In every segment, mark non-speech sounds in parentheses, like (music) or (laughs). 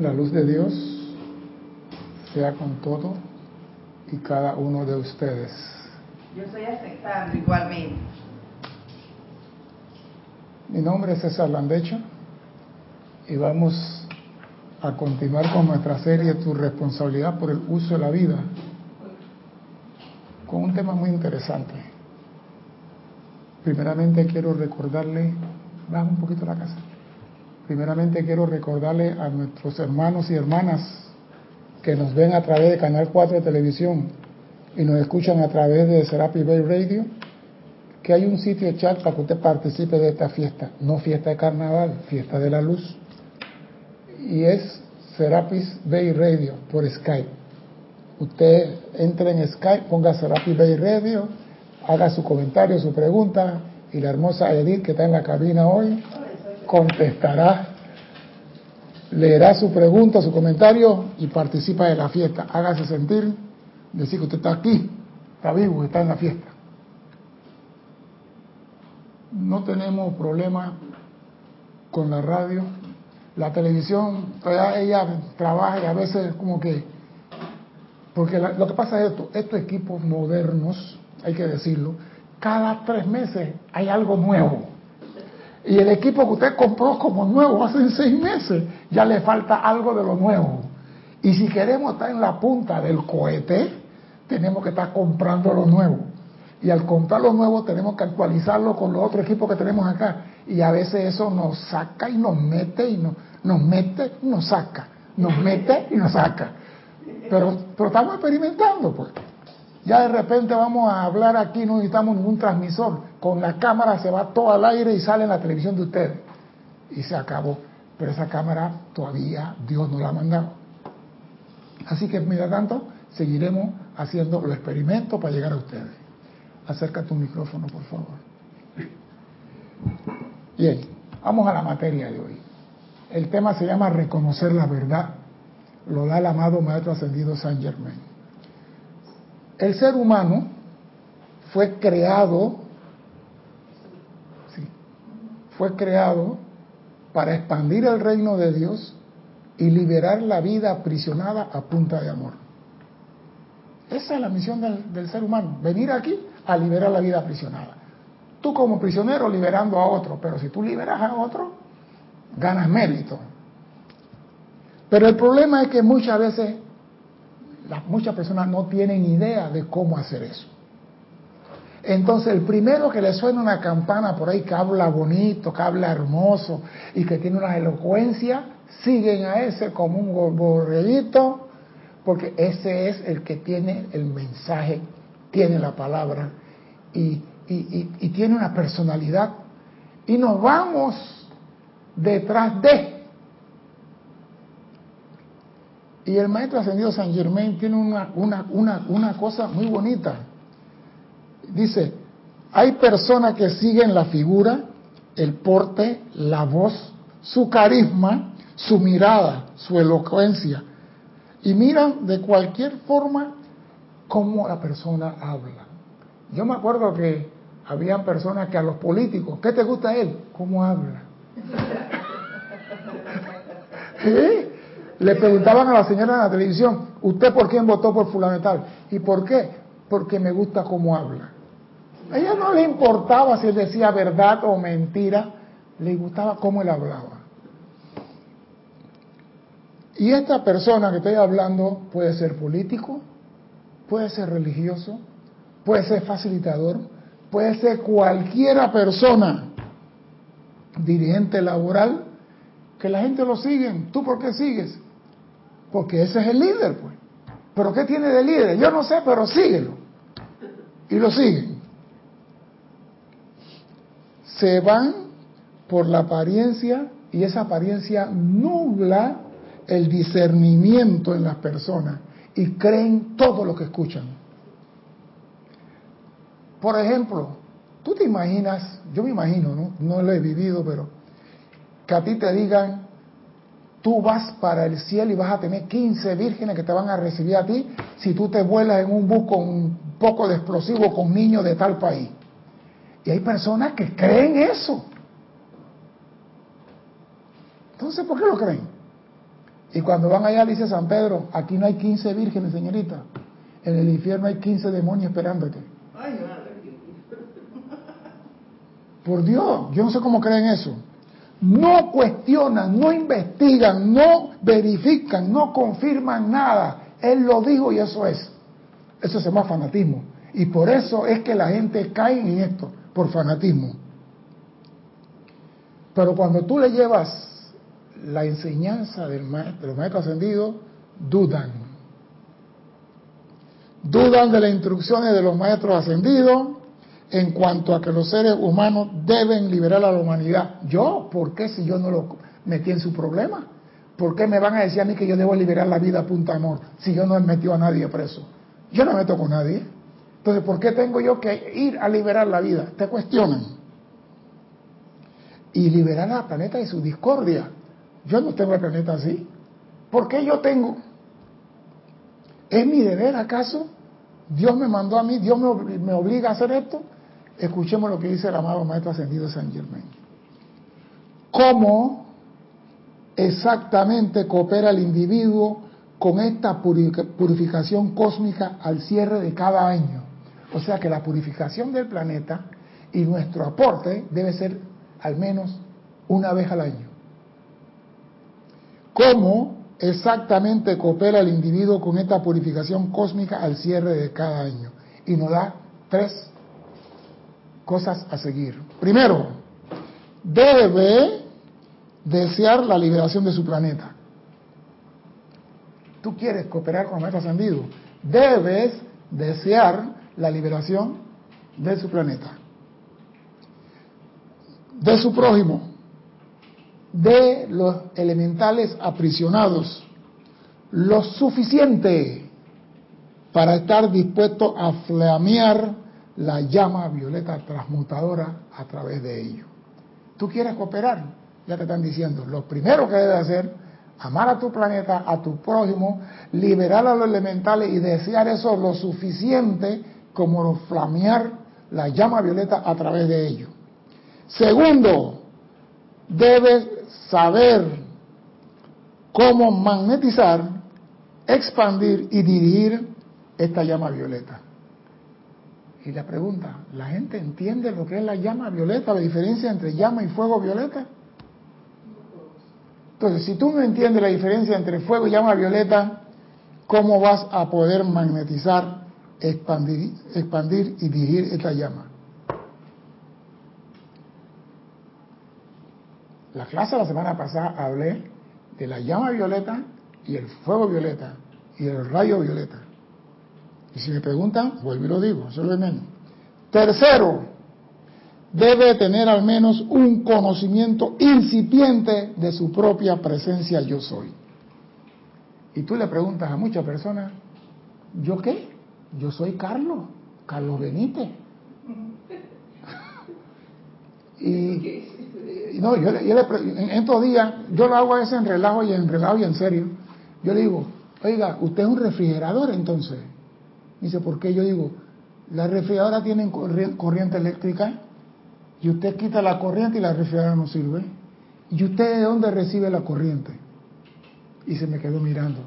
La luz de Dios sea con todo y cada uno de ustedes. Yo estoy aceptando igualmente. Mi nombre es César Landecho y vamos a continuar con nuestra serie Tu responsabilidad por el uso de la vida con un tema muy interesante. Primeramente quiero recordarle, baja un poquito la casa. Primeramente quiero recordarle a nuestros hermanos y hermanas que nos ven a través de Canal 4 de televisión y nos escuchan a través de Serapi Bay Radio, que hay un sitio chat para que usted participe de esta fiesta, no fiesta de carnaval, fiesta de la luz. Y es Serapis Bay Radio por Skype. Usted entre en Skype, ponga Serapis Bay Radio, haga su comentario, su pregunta, y la hermosa Edith que está en la cabina hoy contestará, leerá su pregunta, su comentario y participa de la fiesta. Hágase sentir, decir que usted está aquí, está vivo, está en la fiesta. No tenemos problema con la radio. La televisión, ella trabaja y a veces como que... Porque lo que pasa es esto, estos equipos modernos, hay que decirlo, cada tres meses hay algo nuevo. Y el equipo que usted compró como nuevo hace seis meses, ya le falta algo de lo nuevo. Y si queremos estar en la punta del cohete, tenemos que estar comprando lo nuevo. Y al comprar lo nuevo tenemos que actualizarlo con los otros equipos que tenemos acá. Y a veces eso nos saca y nos mete y nos, nos mete y nos saca. Nos mete y nos saca. Pero, pero estamos experimentando, pues. Ya de repente vamos a hablar aquí, no necesitamos ningún transmisor. Con la cámara se va todo al aire y sale en la televisión de ustedes. Y se acabó. Pero esa cámara todavía Dios no la ha mandado. Así que, mientras tanto, seguiremos haciendo los experimentos para llegar a ustedes. Acerca tu micrófono, por favor. Bien, vamos a la materia de hoy. El tema se llama reconocer la verdad. Lo da el amado Maestro Ascendido San Germain. El ser humano fue creado, fue creado para expandir el reino de Dios y liberar la vida aprisionada a punta de amor. Esa es la misión del, ser humano, venir aquí a liberar la vida aprisionada. Tú como prisionero liberando a otro, pero si tú liberas a otro, ganas mérito. Pero el problema es que muchas veces muchas personas no tienen idea de cómo hacer eso. Entonces, el primero que le suena una campana por ahí que habla bonito, que habla hermoso y que tiene una elocuencia, siguen a ese como un borreguito, porque ese es el que tiene el mensaje, tiene la palabra y, y tiene una personalidad. Y nos vamos detrás de. Y el maestro ascendido San Germain tiene una, una, una, una cosa muy bonita. Dice, hay personas que siguen la figura, el porte, la voz, su carisma, su mirada, su elocuencia. Y miran de cualquier forma cómo la persona habla. Yo me acuerdo que habían personas que a los políticos, ¿qué te gusta él? ¿Cómo habla? (laughs) ¿Sí? Le preguntaban a la señora en la televisión, ¿usted por quién votó por fulano y tal? ¿Y por qué? Porque me gusta cómo habla. A ella no le importaba si él decía verdad o mentira, le gustaba cómo él hablaba. Y esta persona que estoy hablando puede ser político, puede ser religioso, puede ser facilitador, puede ser cualquiera persona, dirigente laboral, que la gente lo sigue. ¿Tú por qué sigues? Porque ese es el líder, pues. ¿Pero qué tiene de líder? Yo no sé, pero síguelo. Y lo siguen. Se van por la apariencia y esa apariencia nubla el discernimiento en las personas y creen todo lo que escuchan. Por ejemplo, tú te imaginas, yo me imagino, ¿no? No lo he vivido, pero que a ti te digan, tú vas para el cielo y vas a tener 15 vírgenes que te van a recibir a ti si tú te vuelas en un bus con un poco de explosivo con niños de tal país. Y hay personas que creen eso. Entonces, ¿por qué lo creen? Y cuando van allá, dice San Pedro, aquí no hay 15 vírgenes, señorita. En el infierno hay 15 demonios esperándote. Por Dios, yo no sé cómo creen eso. No cuestionan, no investigan, no verifican, no confirman nada. Él lo dijo y eso es. Eso se llama fanatismo. Y por eso es que la gente cae en esto, por fanatismo. Pero cuando tú le llevas la enseñanza del maestro, de los maestros ascendidos, dudan. Dudan de las instrucciones de los maestros ascendidos en cuanto a que los seres humanos deben liberar a la humanidad. ¿Yo? ¿Por qué si yo no lo metí en su problema? ¿Por qué me van a decir a mí que yo debo liberar la vida a punta amor si yo no he metido a nadie preso? Yo no meto con nadie. Entonces, ¿por qué tengo yo que ir a liberar la vida? Te cuestionan. Y liberar al planeta de su discordia. Yo no tengo el planeta así. ¿Por qué yo tengo? ¿Es mi deber acaso? Dios me mandó a mí, Dios me, me obliga a hacer esto. Escuchemos lo que dice el amado Maestro Ascendido San Germain. ¿Cómo exactamente coopera el individuo con esta purificación cósmica al cierre de cada año? O sea que la purificación del planeta y nuestro aporte debe ser al menos una vez al año. ¿Cómo exactamente coopera el individuo con esta purificación cósmica al cierre de cada año? Y nos da tres cosas a seguir. Primero, debe desear la liberación de su planeta. Tú quieres cooperar con el maestro ascendido, debes desear la liberación de su planeta, de su prójimo, de los elementales aprisionados, lo suficiente para estar dispuesto a flamear la llama violeta transmutadora a través de ello. ¿Tú quieres cooperar? Ya te están diciendo, lo primero que debes hacer, amar a tu planeta, a tu prójimo, liberar a los elementales y desear eso lo suficiente como flamear la llama violeta a través de ello. Segundo, debes saber cómo magnetizar, expandir y dirigir esta llama violeta. Y la pregunta, ¿la gente entiende lo que es la llama violeta, la diferencia entre llama y fuego violeta? Entonces, si tú no entiendes la diferencia entre fuego y llama violeta, ¿cómo vas a poder magnetizar, expandir, expandir y dirigir esta llama? La clase de la semana pasada hablé de la llama violeta y el fuego violeta y el rayo violeta. Y si me preguntan, vuelvo y lo digo, eso es lo de menos. Tercero, debe tener al menos un conocimiento incipiente de su propia presencia yo soy. Y tú le preguntas a muchas personas, ¿yo qué? Yo soy Carlos, Carlos Benítez. (laughs) y, no, yo, yo le, en estos días, yo lo hago a veces en relajo y en relajo y en serio. Yo le digo, oiga, usted es un refrigerador entonces. Dice, ¿por qué? Yo digo, la refrigeradora tiene corriente eléctrica y usted quita la corriente y la refrigeradora no sirve. ¿Y usted de dónde recibe la corriente? Y se me quedó mirando.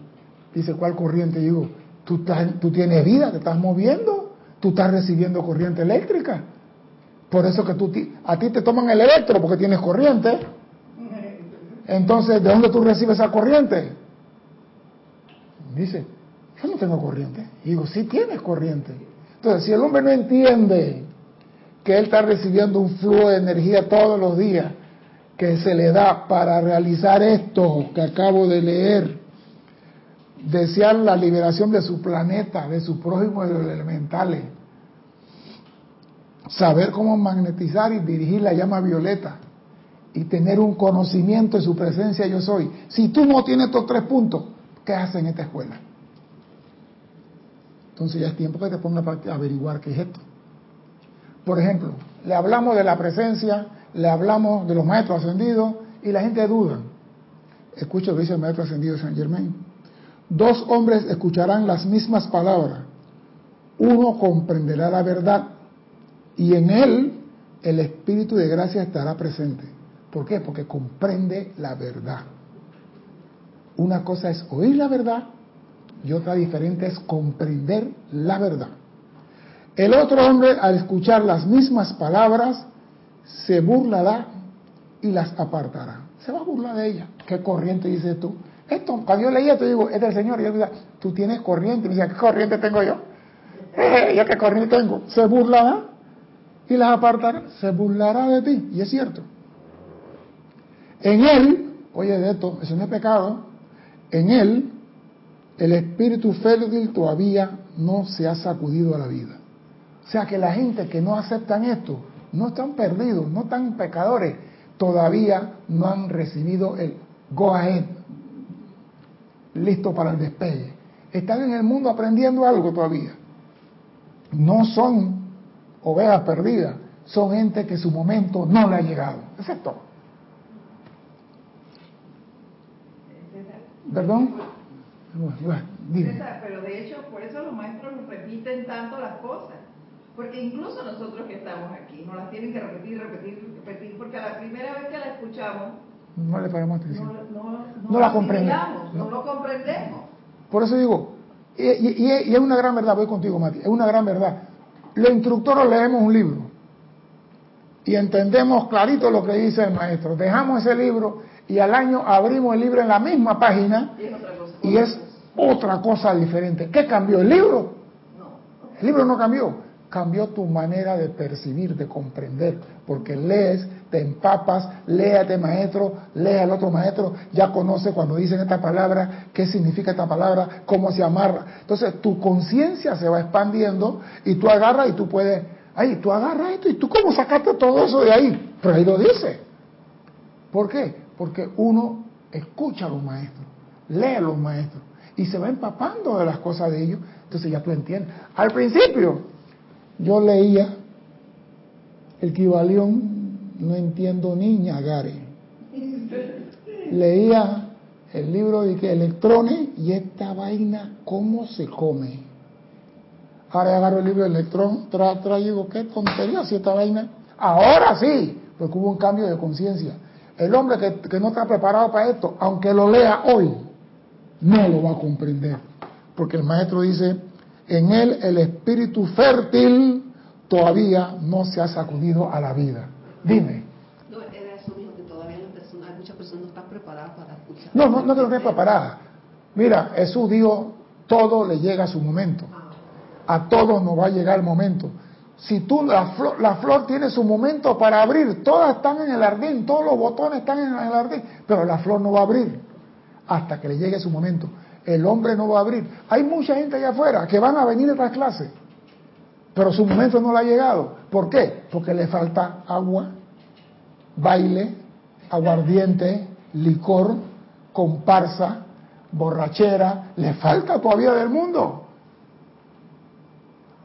Dice, ¿cuál corriente? Y digo, tú, estás, tú tienes vida, te estás moviendo, tú estás recibiendo corriente eléctrica. Por eso que tú, a ti te toman el electro porque tienes corriente. (laughs) Entonces, ¿de dónde tú recibes esa corriente? Dice, yo no tengo corriente. Digo, sí tienes corriente. Entonces, si el hombre no entiende que él está recibiendo un flujo de energía todos los días que se le da para realizar esto que acabo de leer, desear la liberación de su planeta, de su prójimo de los elementales, saber cómo magnetizar y dirigir la llama violeta y tener un conocimiento de su presencia yo soy. Si tú no tienes estos tres puntos, ¿qué haces en esta escuela? Entonces ya es tiempo que te ponga a averiguar qué es esto. Por ejemplo, le hablamos de la presencia, le hablamos de los maestros ascendidos y la gente duda. Escucha lo que dice el maestro ascendido San Germain. Dos hombres escucharán las mismas palabras. Uno comprenderá la verdad y en él el espíritu de gracia estará presente. ¿Por qué? Porque comprende la verdad. Una cosa es oír la verdad y otra diferente es comprender la verdad. El otro hombre, al escuchar las mismas palabras, se burlará y las apartará. Se va a burlar de ella. ¿Qué corriente dices tú? Esto, cuando yo leía, te digo, es del Señor. Y yo digo, tú tienes corriente. Me dice, ¿qué corriente tengo yo? (laughs) Eh, ¿Yo qué corriente tengo? Se burlará y las apartará. Se burlará de ti. Y es cierto. En él, oye de esto, eso no es pecado. En él, el espíritu fértil todavía no se ha sacudido a la vida. O sea que la gente que no aceptan esto no están perdidos, no están pecadores, todavía no han recibido el go ahead, listo para el despegue. Están en el mundo aprendiendo algo todavía. No son ovejas perdidas, son gente que su momento no le ha llegado. Excepto. ¿Perdón? Pero de hecho, por eso los maestros repiten tanto las cosas porque incluso nosotros que estamos aquí, nos las tienen que repetir, repetir, repetir, porque a la primera vez que la escuchamos, no le paramos atención. No, no, no, la comprendemos. No lo comprendemos. Por eso digo, y, y, y, es una gran verdad, voy contigo, Mati, es una gran verdad. Los instructores leemos un libro y entendemos clarito lo que dice el maestro. Dejamos ese libro y al año abrimos el libro en la misma página y es otra cosa diferente. ¿Qué cambió? ¿El libro? No. El libro no cambió cambió tu manera de percibir, de comprender, porque lees, te empapas, léate maestro, lee al otro maestro, ya conoce cuando dicen esta palabra, qué significa esta palabra, cómo se amarra. Entonces tu conciencia se va expandiendo y tú agarras y tú puedes, ahí, tú agarras esto y tú cómo sacaste todo eso de ahí, pero ahí lo dice. ¿Por qué? Porque uno escucha a los maestros, lee a los maestros y se va empapando de las cosas de ellos, entonces ya tú entiendes. Al principio, yo leía el Kibalión, no entiendo niña, Gare. Leía el libro de que electrones y esta vaina, ¿cómo se come? Ahora agarro el libro de electrón, tra, traigo, qué tontería si esta vaina. Ahora sí, porque hubo un cambio de conciencia. El hombre que, que no está preparado para esto, aunque lo lea hoy, no lo va a comprender. Porque el maestro dice, en él el espíritu fértil todavía no se ha sacudido a la vida. Dime. No, era eso mismo, que todavía hay muchas personas no están preparadas para escuchar. No, no, no que no estén preparadas. Mira, Jesús dijo, todo le llega a su momento. A todos nos va a llegar el momento. Si tú, la flor, la flor tiene su momento para abrir, todas están en el jardín, todos los botones están en el jardín, pero la flor no va a abrir hasta que le llegue su momento el hombre no va a abrir. Hay mucha gente allá afuera que van a venir a estas clases, pero su momento no le ha llegado. ¿Por qué? Porque le falta agua, baile, aguardiente, licor, comparsa, borrachera, le falta todavía del mundo.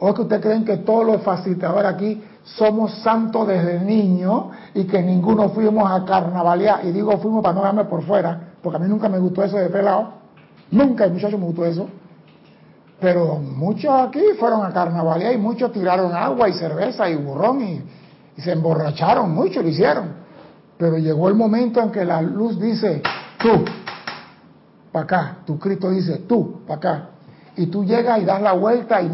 ¿O es que ustedes creen que todos los facilitadores aquí somos santos desde niño y que ninguno fuimos a carnavalear? Y digo fuimos para no darme por fuera, porque a mí nunca me gustó eso de pelado. Nunca el muchacho me gustó eso. Pero muchos aquí fueron a carnavalear y muchos tiraron agua y cerveza y burrón y, se emborracharon, muchos lo hicieron. Pero llegó el momento en que la luz dice, tú, para acá, tu Cristo dice, tú, para acá. Y tú llegas y das la vuelta y,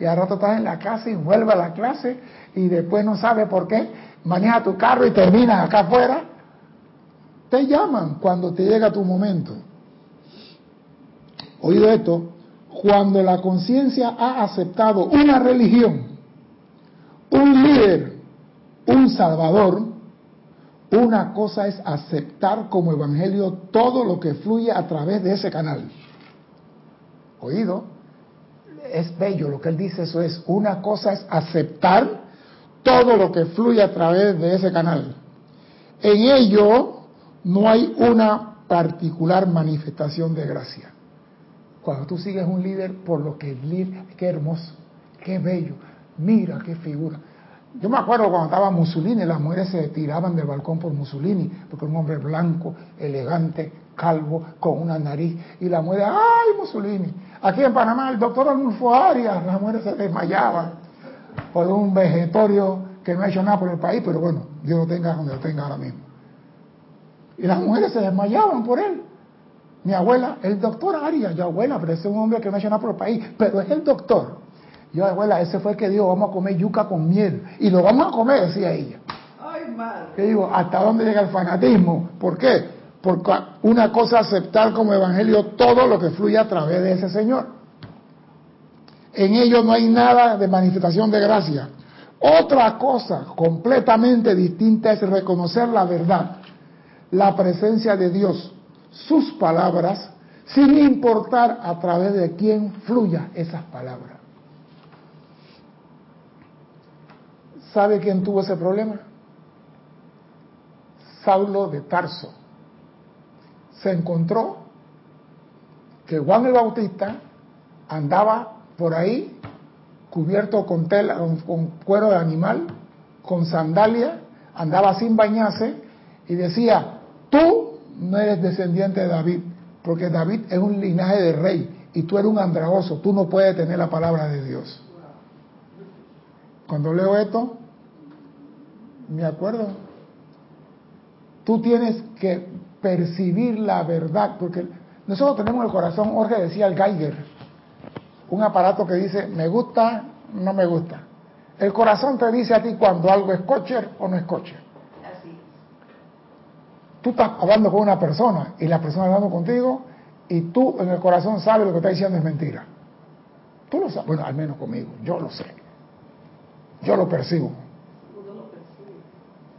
y al rato estás en la casa y vuelve a la clase y después no sabes por qué, maneja tu carro y terminas acá afuera. Te llaman cuando te llega tu momento. Oído esto, cuando la conciencia ha aceptado una religión, un líder, un salvador, una cosa es aceptar como evangelio todo lo que fluye a través de ese canal. Oído, es bello lo que él dice, eso es, una cosa es aceptar todo lo que fluye a través de ese canal. En ello no hay una particular manifestación de gracia. Cuando tú sigues un líder por lo que es líder, qué hermoso, qué bello, mira qué figura. Yo me acuerdo cuando estaba Mussolini, las mujeres se tiraban del balcón por Mussolini, porque un hombre blanco, elegante, calvo, con una nariz, y la mujer, ¡ay, Mussolini! Aquí en Panamá, el doctor Arnulfo Arias, las mujeres se desmayaban por un vegetorio que no ha hecho nada por el país, pero bueno, Dios lo tenga donde lo tenga ahora mismo. Y las mujeres se desmayaban por él. Mi abuela, el doctor Arias, yo abuela, pero ese es un hombre que no ha hecho nada por el país, pero es el doctor. Yo, abuela, ese fue el que dijo, vamos a comer yuca con miel. Y lo vamos a comer, decía ella. Ay, madre. ¿Qué digo? ¿Hasta dónde llega el fanatismo? ¿Por qué? Porque una cosa aceptar como evangelio todo lo que fluye a través de ese Señor. En ello no hay nada de manifestación de gracia. Otra cosa completamente distinta es reconocer la verdad, la presencia de Dios, sus palabras, sin importar a través de quién fluya esas palabras. ¿Sabe quién tuvo ese problema? Saulo de Tarso. Se encontró que Juan el Bautista andaba por ahí cubierto con tela, con cuero de animal, con sandalia, andaba sin bañarse y decía, tú no eres descendiente de David, porque David es un linaje de rey y tú eres un andraoso, tú no puedes tener la palabra de Dios. Cuando leo esto, me acuerdo, tú tienes que percibir la verdad, porque nosotros tenemos el corazón, Jorge decía el Geiger, un aparato que dice me gusta, no me gusta. El corazón te dice a ti cuando algo es coche o no es coche. Así. Tú estás hablando con una persona y la persona hablando contigo y tú en el corazón sabes lo que está diciendo es mentira. Tú lo sabes, bueno, al menos conmigo, yo lo sé. Yo lo percibo.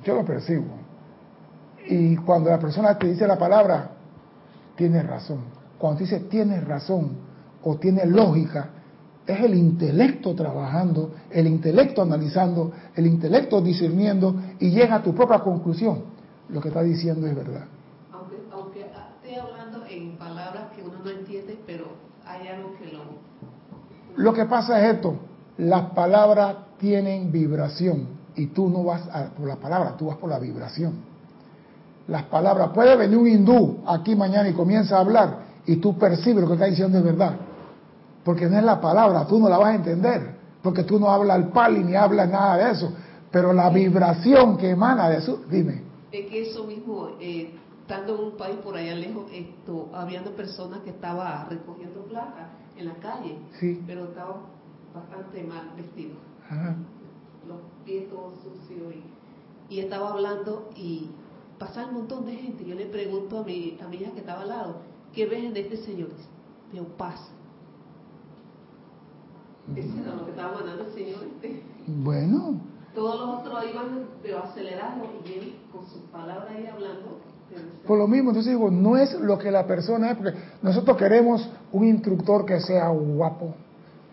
Yo lo percibo. Y cuando la persona te dice la palabra, tienes razón. Cuando te dice tienes razón o tiene lógica, es el intelecto trabajando, el intelecto analizando, el intelecto discerniendo y llega a tu propia conclusión. Lo que está diciendo es verdad. Aunque, aunque esté hablando en palabras que uno no entiende, pero hay algo que lo... Lo que pasa es esto, las palabras tienen vibración y tú no vas a, por la palabra, tú vas por la vibración. Las palabras, puede venir un hindú aquí mañana y comienza a hablar y tú percibes lo que está diciendo es verdad. Porque no es la palabra, tú no la vas a entender, porque tú no hablas el pali ni hablas nada de eso. Pero la vibración que emana de eso, dime. Es que eso mismo, eh, estando en un país por allá lejos, esto, habiendo personas que estaban recogiendo placas en la calle, sí. pero estaban bastante mal vestidos. Ajá los pies todos sucios y, y, estaba hablando y pasa un montón de gente. Yo le pregunto a mi, a mi hija que estaba al lado, ¿qué ves de este señor? Veo paz. Ese era lo que estaba mandando el señor este. Bueno. Todos los otros iban pero acelerados y él con sus palabras ahí hablando. Por lo mismo, entonces digo, no es lo que la persona es, porque nosotros queremos un instructor que sea guapo,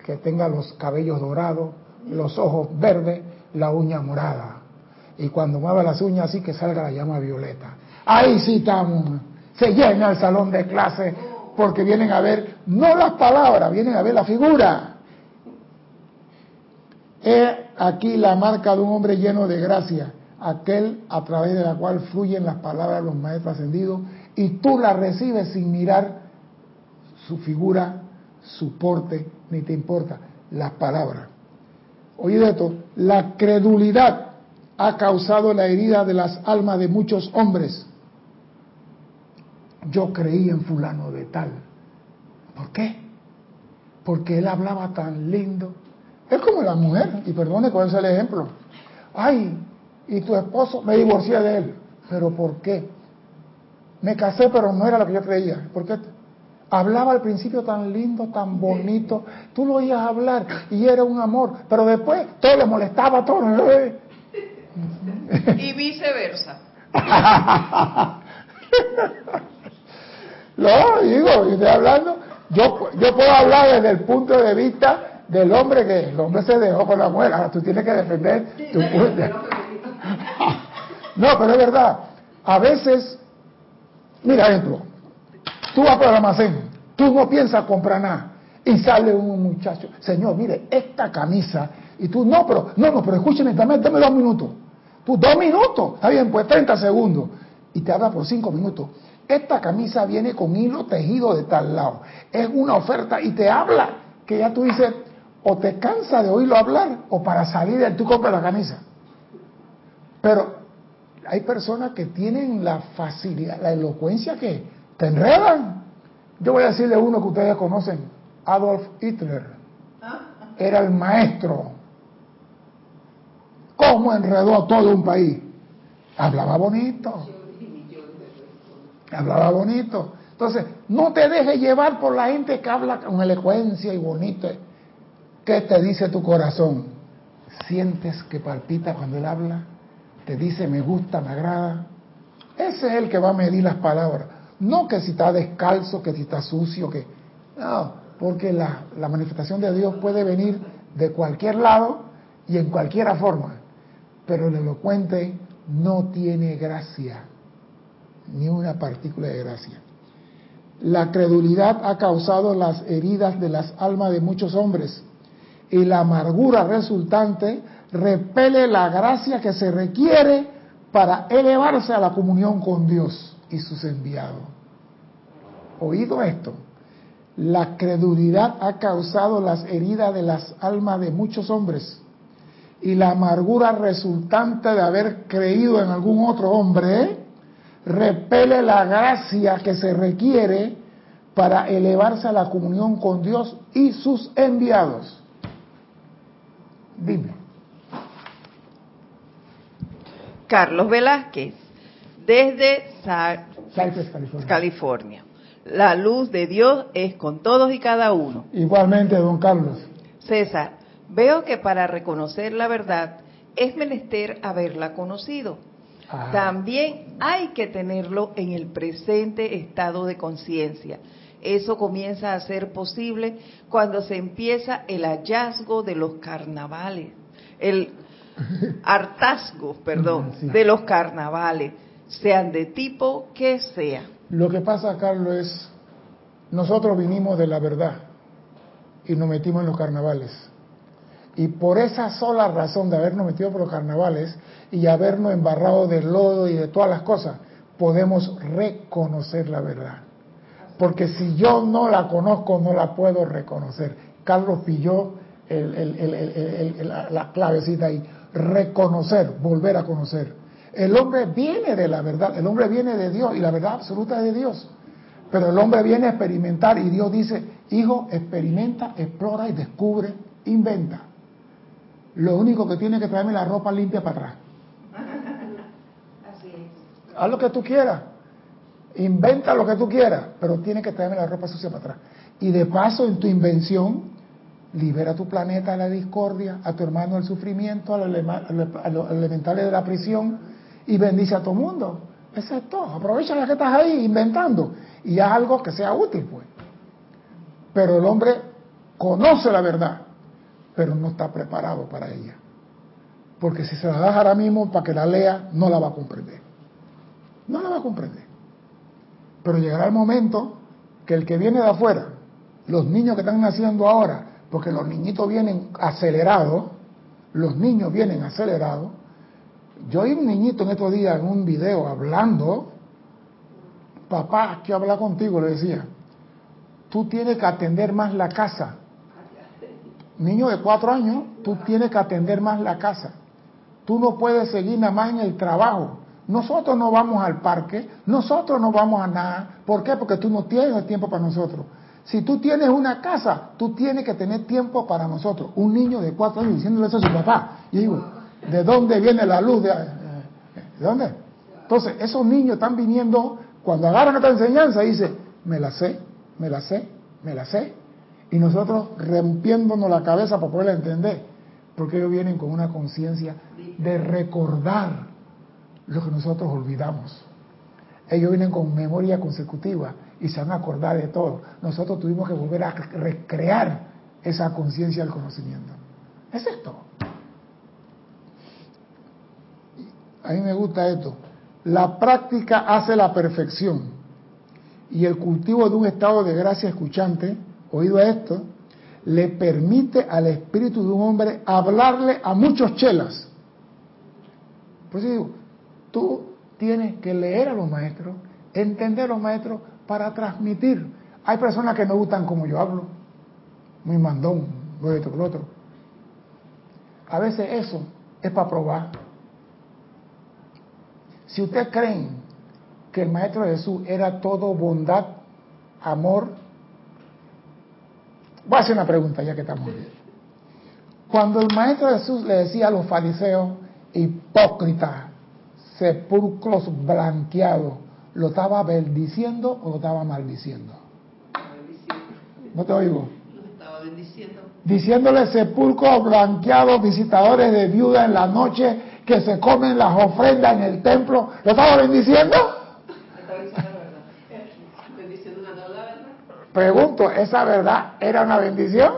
que tenga los cabellos dorados, los ojos verdes, la uña morada. Y cuando mueva las uñas así que salga la llama violeta. Ahí sí estamos. Se llena el salón de clase porque vienen a ver, no las palabras, vienen a ver la figura. He aquí la marca de un hombre lleno de gracia, aquel a través de la cual fluyen las palabras de los maestros ascendidos y tú las recibes sin mirar su figura, su porte, ni te importa las palabras. Oye esto, la credulidad ha causado la herida de las almas de muchos hombres. Yo creí en fulano de tal. ¿Por qué? Porque él hablaba tan lindo. Es como la mujer, y perdone cuál es el ejemplo. Ay, y tu esposo, me divorcié de él. ¿Pero por qué? Me casé, pero no era lo que yo creía. ¿Por qué? Hablaba al principio tan lindo, tan bonito. Tú lo oías hablar y era un amor. Pero después todo le molestaba, todo. Y viceversa. (laughs) no, digo, y estoy hablando. Yo, yo puedo hablar desde el punto de vista del hombre que el hombre se dejó con la mujer. Ahora tú tienes que defender tu punto. (laughs) No, pero es verdad. A veces, mira, ejemplo, Tú vas por el almacén, tú no piensas comprar nada. Y sale un muchacho, señor, mire, esta camisa. Y tú, no, pero, no, no, pero escúcheme, dame, dame dos minutos. Tú, dos minutos. Está bien, pues 30 segundos. Y te habla por cinco minutos. Esta camisa viene con hilo tejido de tal lado. Es una oferta y te habla que ya tú dices, o te cansa de oírlo hablar, o para salir de tú compras la camisa. Pero hay personas que tienen la facilidad, la elocuencia que te enredan. Yo voy a decirle uno que ustedes conocen, Adolf Hitler. Era el maestro. ¿Cómo enredó a todo un país? Hablaba bonito. Hablaba bonito. Entonces, no te dejes llevar por la gente que habla con elocuencia y bonito. ¿Qué te dice tu corazón? ¿Sientes que palpita cuando él habla? ¿Te dice me gusta, me agrada? Ese es el que va a medir las palabras. No que si está descalzo, que si está sucio, que... No, porque la, la manifestación de Dios puede venir de cualquier lado y en cualquier forma. Pero el elocuente no tiene gracia, ni una partícula de gracia. La credulidad ha causado las heridas de las almas de muchos hombres y la amargura resultante repele la gracia que se requiere para elevarse a la comunión con Dios y sus enviados. Oído esto, la credulidad ha causado las heridas de las almas de muchos hombres y la amargura resultante de haber creído en algún otro hombre repele la gracia que se requiere para elevarse a la comunión con Dios y sus enviados. Dime. Carlos Velázquez, desde California. California. La luz de Dios es con todos y cada uno. Igualmente, don Carlos. César, veo que para reconocer la verdad es menester haberla conocido. También hay que tenerlo en el presente estado de conciencia. Eso comienza a ser posible cuando se empieza el hallazgo de los carnavales, el (laughs) hartazgo, perdón, de los carnavales, sean de tipo que sea. Lo que pasa, Carlos, es, nosotros vinimos de la verdad y nos metimos en los carnavales. Y por esa sola razón de habernos metido por los carnavales y habernos embarrado de lodo y de todas las cosas, podemos reconocer la verdad. Porque si yo no la conozco, no la puedo reconocer. Carlos pilló la clavecita ahí. Reconocer, volver a conocer. El hombre viene de la verdad, el hombre viene de Dios y la verdad absoluta es de Dios. Pero el hombre viene a experimentar y Dios dice, hijo, experimenta, explora y descubre, inventa. Lo único que tiene que traerme la ropa limpia para atrás. (laughs) Así es. Haz lo que tú quieras. Inventa lo que tú quieras, pero tiene que traerme la ropa sucia para atrás. Y de paso, en tu invención, libera a tu planeta de la discordia, a tu hermano del sufrimiento, a los elementales de la prisión y bendice a todo el mundo. Eso es todo. Aprovecha la que estás ahí inventando y haz algo que sea útil, pues. Pero el hombre conoce la verdad pero no está preparado para ella. Porque si se la das ahora mismo para que la lea, no la va a comprender. No la va a comprender. Pero llegará el momento que el que viene de afuera, los niños que están naciendo ahora, porque los niñitos vienen acelerados, los niños vienen acelerados. Yo oí un niñito en estos días en un video hablando, papá, quiero hablar contigo, le decía, tú tienes que atender más la casa niño de cuatro años, tú tienes que atender más la casa. Tú no puedes seguir nada más en el trabajo. Nosotros no vamos al parque, nosotros no vamos a nada. ¿Por qué? Porque tú no tienes tiempo para nosotros. Si tú tienes una casa, tú tienes que tener tiempo para nosotros. Un niño de cuatro años diciéndole eso a su papá. Y digo, ¿de dónde viene la luz? ¿De, ¿de dónde? Entonces, esos niños están viniendo, cuando agarran esta enseñanza, dice, me la sé, me la sé, me la sé, y nosotros rompiéndonos la cabeza para poderla entender, porque ellos vienen con una conciencia de recordar lo que nosotros olvidamos. Ellos vienen con memoria consecutiva y se van a acordar de todo. Nosotros tuvimos que volver a recrear esa conciencia del conocimiento. Es esto. A mí me gusta esto. La práctica hace la perfección y el cultivo de un estado de gracia escuchante oído esto, le permite al espíritu de un hombre hablarle a muchos chelas. Pues digo, tú tienes que leer a los maestros, entender a los maestros para transmitir. Hay personas que no gustan como yo hablo, muy mandón, lo esto, lo otro. A veces eso es para probar. Si ustedes creen que el Maestro Jesús era todo bondad, amor. Voy a hacer una pregunta ya que estamos aquí. Cuando el Maestro Jesús le decía a los fariseos, hipócritas, sepulcros blanqueados, ¿lo estaba bendiciendo o lo estaba maldiciendo? No te oigo. Lo estaba bendiciendo. Diciéndole sepulcros blanqueados, visitadores de viuda en la noche que se comen las ofrendas en el templo, ¿lo estaba bendiciendo? Estaba diciendo la verdad. Bendiciendo una no la verdad. Pregunto, ¿esa verdad era una bendición?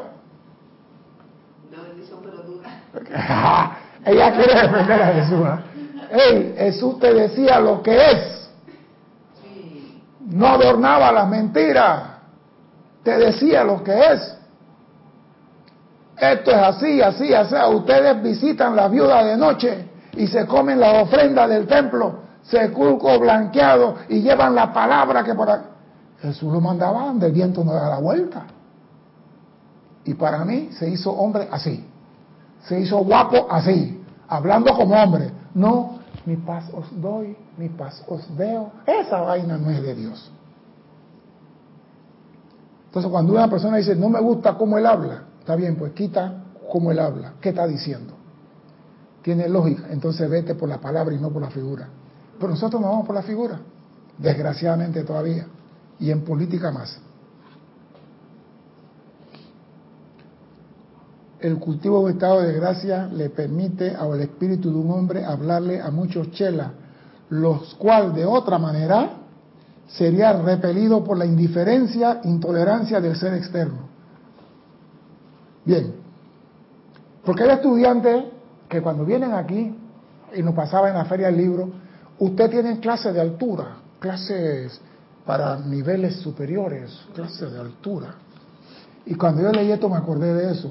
Una bendición pero dura. (laughs) Ella quiere defender a Jesús. ¿ah? Ey, Jesús te decía lo que es. Sí. No adornaba las mentiras. Te decía lo que es. Esto es así, así, así. Ustedes visitan la viuda de noche y se comen la ofrenda del templo, sepulcro blanqueado y llevan la palabra que por ahí. Jesús lo mandaba donde el viento no da la vuelta. Y para mí se hizo hombre así. Se hizo guapo así, hablando como hombre. No, mi paz os doy, mi paz os deo. Esa vaina no es de Dios. Entonces cuando una persona dice, no me gusta cómo él habla, está bien, pues quita cómo él habla. ¿Qué está diciendo? Tiene lógica. Entonces vete por la palabra y no por la figura. Pero nosotros nos vamos por la figura. Desgraciadamente todavía. Y en política más. El cultivo de estado de gracia le permite al espíritu de un hombre hablarle a muchos chelas, los cuales de otra manera sería repelido por la indiferencia, intolerancia del ser externo. Bien, porque hay estudiantes que cuando vienen aquí, y nos pasaba en la feria del libro, usted tiene clases de altura, clases para niveles superiores, clases de altura. Y cuando yo leí esto me acordé de eso.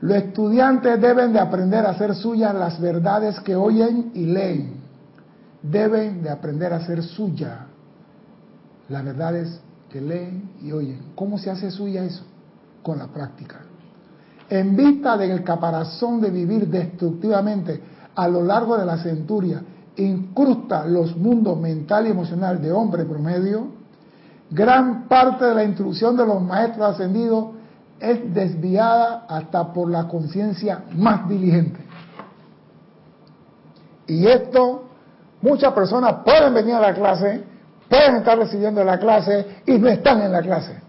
Los estudiantes deben de aprender a hacer suyas las verdades que oyen y leen. Deben de aprender a hacer suya las verdades que leen y oyen. ¿Cómo se hace suya eso? Con la práctica. En vista del caparazón de vivir destructivamente a lo largo de la centuria, incrusta los mundos mental y emocional de hombre promedio, gran parte de la instrucción de los maestros ascendidos es desviada hasta por la conciencia más diligente. Y esto, muchas personas pueden venir a la clase, pueden estar recibiendo la clase y no están en la clase.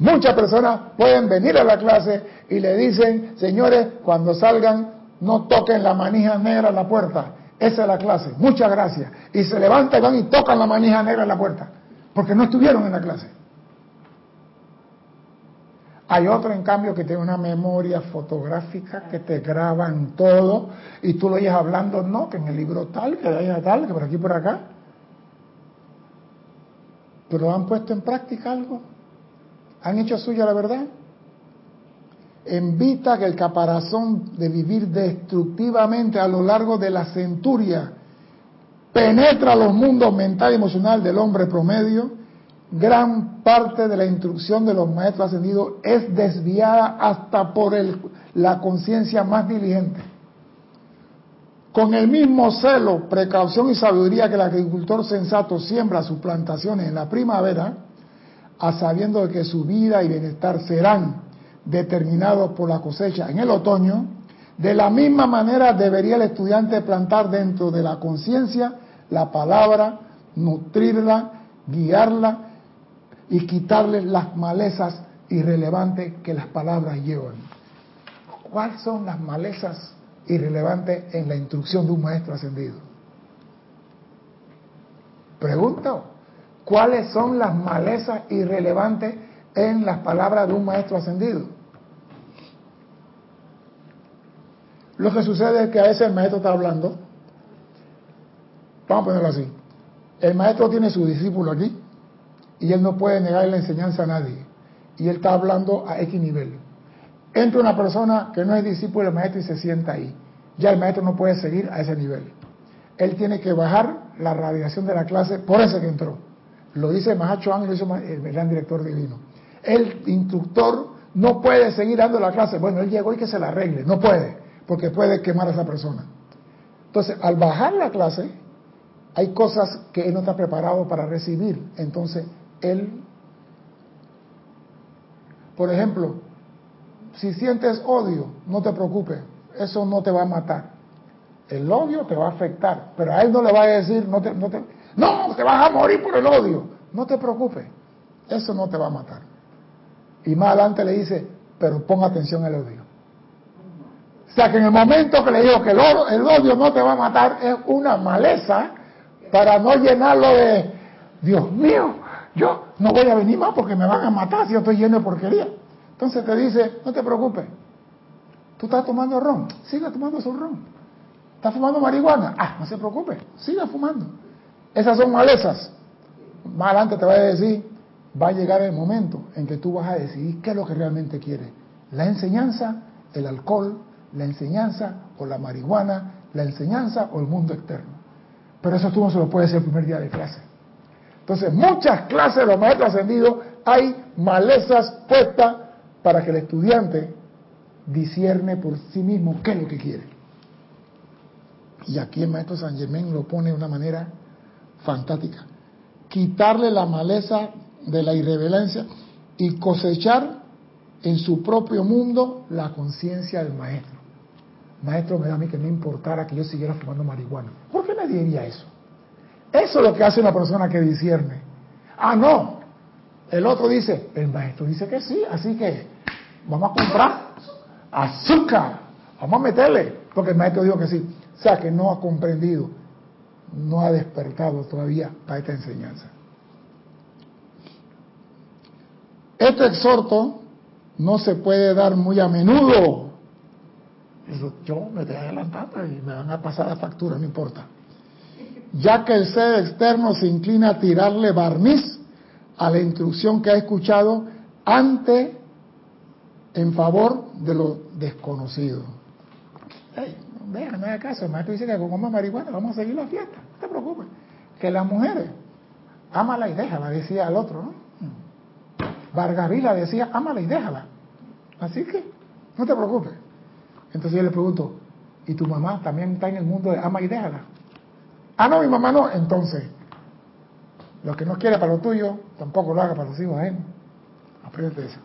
Muchas personas pueden venir a la clase y le dicen, señores, cuando salgan, no toquen la manija negra en la puerta. Esa es la clase. Muchas gracias. Y se levantan y van y tocan la manija negra en la puerta. Porque no estuvieron en la clase. Hay otro, en cambio, que tiene una memoria fotográfica que te graban todo y tú lo oyes hablando, no, que en el libro tal, que de tal, que por aquí por acá. Pero han puesto en práctica algo. Han hecho suya la verdad. En vista que el caparazón de vivir destructivamente a lo largo de la centuria penetra los mundos mental y emocional del hombre promedio, gran parte de la instrucción de los maestros ascendidos es desviada hasta por el, la conciencia más diligente. Con el mismo celo, precaución y sabiduría que el agricultor sensato siembra sus plantaciones en la primavera, a sabiendo de que su vida y bienestar serán determinados por la cosecha en el otoño, de la misma manera debería el estudiante plantar dentro de la conciencia la palabra, nutrirla, guiarla y quitarle las malezas irrelevantes que las palabras llevan. ¿Cuáles son las malezas irrelevantes en la instrucción de un maestro ascendido? Pregunto, ¿cuáles son las malezas irrelevantes en las palabras de un maestro ascendido? Lo que sucede es que a veces el maestro está hablando, vamos a ponerlo así, el maestro tiene su discípulo aquí, y él no puede negar la enseñanza a nadie. Y él está hablando a X nivel. Entra una persona que no es discípulo del maestro y se sienta ahí. Ya el maestro no puede seguir a ese nivel. Él tiene que bajar la radiación de la clase por ese que entró. Lo dice Mahacho Ángel, el gran director divino. El instructor no puede seguir dando la clase. Bueno, él llegó y que se la arregle. No puede, porque puede quemar a esa persona. Entonces, al bajar la clase, hay cosas que él no está preparado para recibir. Entonces, él Por ejemplo, si sientes odio, no te preocupes, eso no te va a matar. El odio te va a afectar, pero a él no le va a decir, no te, no te, no, te vas a morir por el odio. No te preocupes, eso no te va a matar. Y más adelante le dice, pero pon atención al odio. O sea que en el momento que le digo que el, el odio no te va a matar, es una maleza para no llenarlo de, Dios mío, yo no voy a venir más porque me van a matar si yo estoy lleno de porquería. Entonces te dice, no te preocupes, tú estás tomando ron, siga tomando su ron. ¿Estás fumando marihuana? Ah, no se preocupe, siga fumando. Esas son malezas. Más adelante te voy a decir, va a llegar el momento en que tú vas a decidir qué es lo que realmente quieres. La enseñanza, el alcohol, la enseñanza o la marihuana, la enseñanza o el mundo externo. Pero eso tú no se lo puedes decir el primer día de clase. Entonces, muchas clases de los maestros ascendidos hay malezas puestas para que el estudiante discierne por sí mismo qué es lo que quiere. Y aquí el maestro San Germán lo pone de una manera fantástica. Quitarle la maleza de la irreverencia y cosechar en su propio mundo la conciencia del maestro. Maestro, me da a mí que no importara que yo siguiera fumando marihuana. ¿Por qué me diría eso? Eso es lo que hace una persona que discierne. Ah, no. El otro dice, el maestro dice que sí, así que vamos a comprar azúcar, vamos a meterle, porque el maestro dijo que sí. O sea, que no ha comprendido, no ha despertado todavía para esta enseñanza. Este exhorto no se puede dar muy a menudo. yo me estoy adelantando y me van a pasar la factura, no importa. Ya que el ser externo se inclina a tirarle barniz a la instrucción que ha escuchado ante en favor de lo desconocido. Hey, vean, no haga caso, el maestro dice que como marihuana vamos a seguir la fiesta, no te preocupes. Que las mujeres, ámala y déjala, decía el otro, ¿no? Vargavila decía, ámala y déjala. Así que, no te preocupes. Entonces yo le pregunto, ¿y tu mamá también está en el mundo de ama y déjala? Ah, no, mi mamá no. Entonces, lo que no quiere para lo tuyo, tampoco lo haga para los hijos ¿eh? Aprende eso.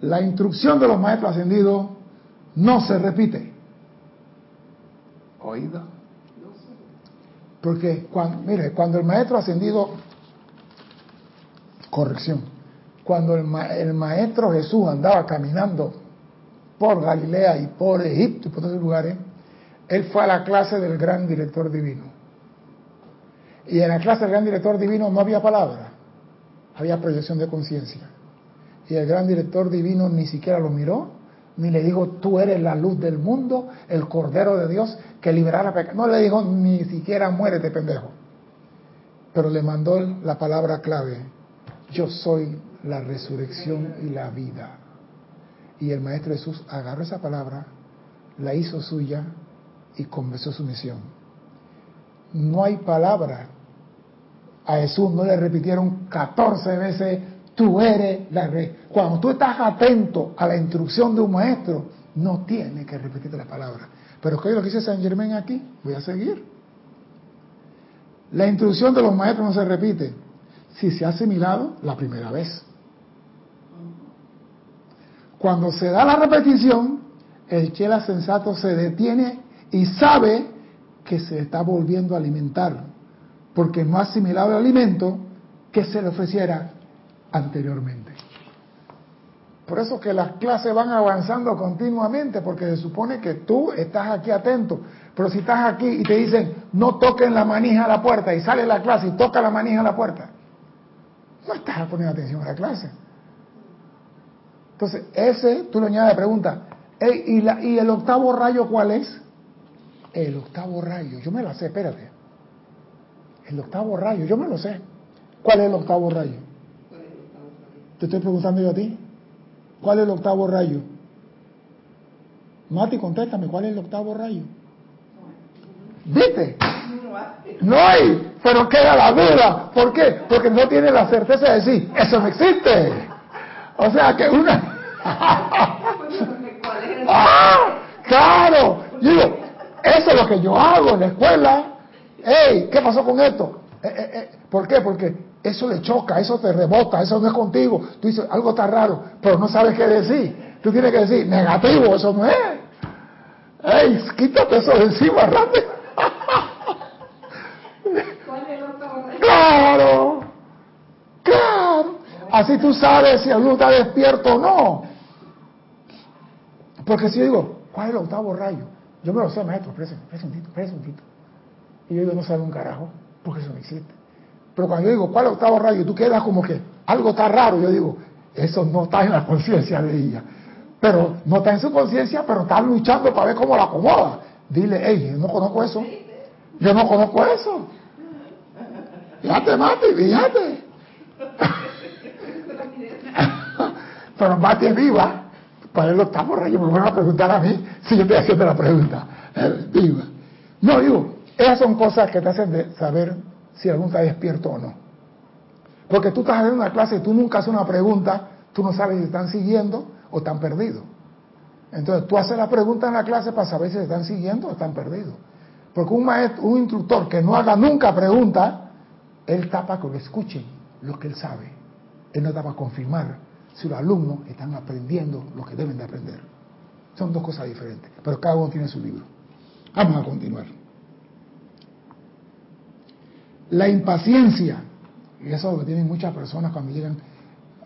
La instrucción de los maestros ascendidos no se repite. Oído. Porque, cuando, mire, cuando el maestro ascendido, corrección, cuando el, maestro Jesús andaba caminando por Galilea y por Egipto y por otros lugares, él fue a la clase del gran director divino. Y en la clase del gran director divino no había palabra, había proyección de conciencia. Y el gran director divino ni siquiera lo miró, ni le dijo, tú eres la luz del mundo, el Cordero de Dios que liberará pecado. No le dijo, ni siquiera muérete, pendejo. Pero le mandó la palabra clave, yo soy la resurrección y la vida. Y el Maestro Jesús agarró esa palabra, la hizo suya y comenzó su misión. No hay palabra. A Jesús no le repitieron 14 veces, tú eres la rey. Cuando tú estás atento a la instrucción de un maestro, no tiene que repetirte la palabra. Pero ¿qué es lo que dice San Germán aquí? Voy a seguir. La instrucción de los maestros no se repite si se ha asimilado la primera vez. Cuando se da la repetición, el chela sensato se detiene y sabe que se está volviendo a alimentar, porque no ha asimilado el alimento que se le ofreciera anteriormente. Por eso que las clases van avanzando continuamente, porque se supone que tú estás aquí atento. Pero si estás aquí y te dicen, no toquen la manija a la puerta, y sale la clase y toca la manija a la puerta, no estás poniendo atención a la clase. Entonces, ese, tú le añades la pregunta, ¿y, la, ¿y el octavo rayo cuál es? El octavo rayo, yo me lo sé, espérate. El octavo rayo, yo me lo sé. ¿Cuál es el octavo rayo? Te estoy preguntando yo a ti. ¿Cuál es el octavo rayo? Mati, contéstame, ¿cuál es el octavo rayo? ¿Viste? No hay, pero queda la duda. ¿Por qué? Porque no tiene la certeza de decir, eso no existe. O sea que una... (laughs) ¡Ah! Claro. Digo, eso es lo que yo hago en la escuela. ¡Ey! ¿Qué pasó con esto? Eh, eh, eh. ¿Por qué? Porque eso le choca, eso te rebota, eso no es contigo. Tú dices, algo está raro, pero no sabes qué decir. Tú tienes que decir, negativo, eso no es. ¡Ey, quítate eso de encima, rápido! ¡Claro! ¡Claro! Así tú sabes si alguno está despierto o no. Porque si yo digo, ¿cuál es el octavo rayo? Yo me lo sé, maestro, espérese, un tito, Y yo digo, no sabe un carajo, porque eso no existe. Pero cuando yo digo, ¿cuál es el octavo rayo? Tú quedas como que algo está raro. Yo digo, eso no está en la conciencia de ella. Pero no está en su conciencia, pero está luchando para ver cómo la acomoda. Dile, hey, yo no conozco eso. Yo no conozco eso. Fíjate, Mati, fíjate. pero Mati es viva. Para él octavo rayo me van a preguntar a mí si yo estoy haciendo la pregunta. viva. No, digo, esas son cosas que te hacen de saber si alguno está despierto o no. Porque tú estás en una clase y tú nunca haces una pregunta, tú no sabes si están siguiendo o están perdidos. Entonces tú haces la pregunta en la clase para saber si están siguiendo o están perdidos. Porque un maestro, un instructor que no haga nunca pregunta, él para que lo escuchen lo que él sabe. Él no para confirmar si los alumnos están aprendiendo lo que deben de aprender. Son dos cosas diferentes, pero cada uno tiene su libro. Vamos a continuar. La impaciencia, y eso es lo tienen muchas personas cuando llegan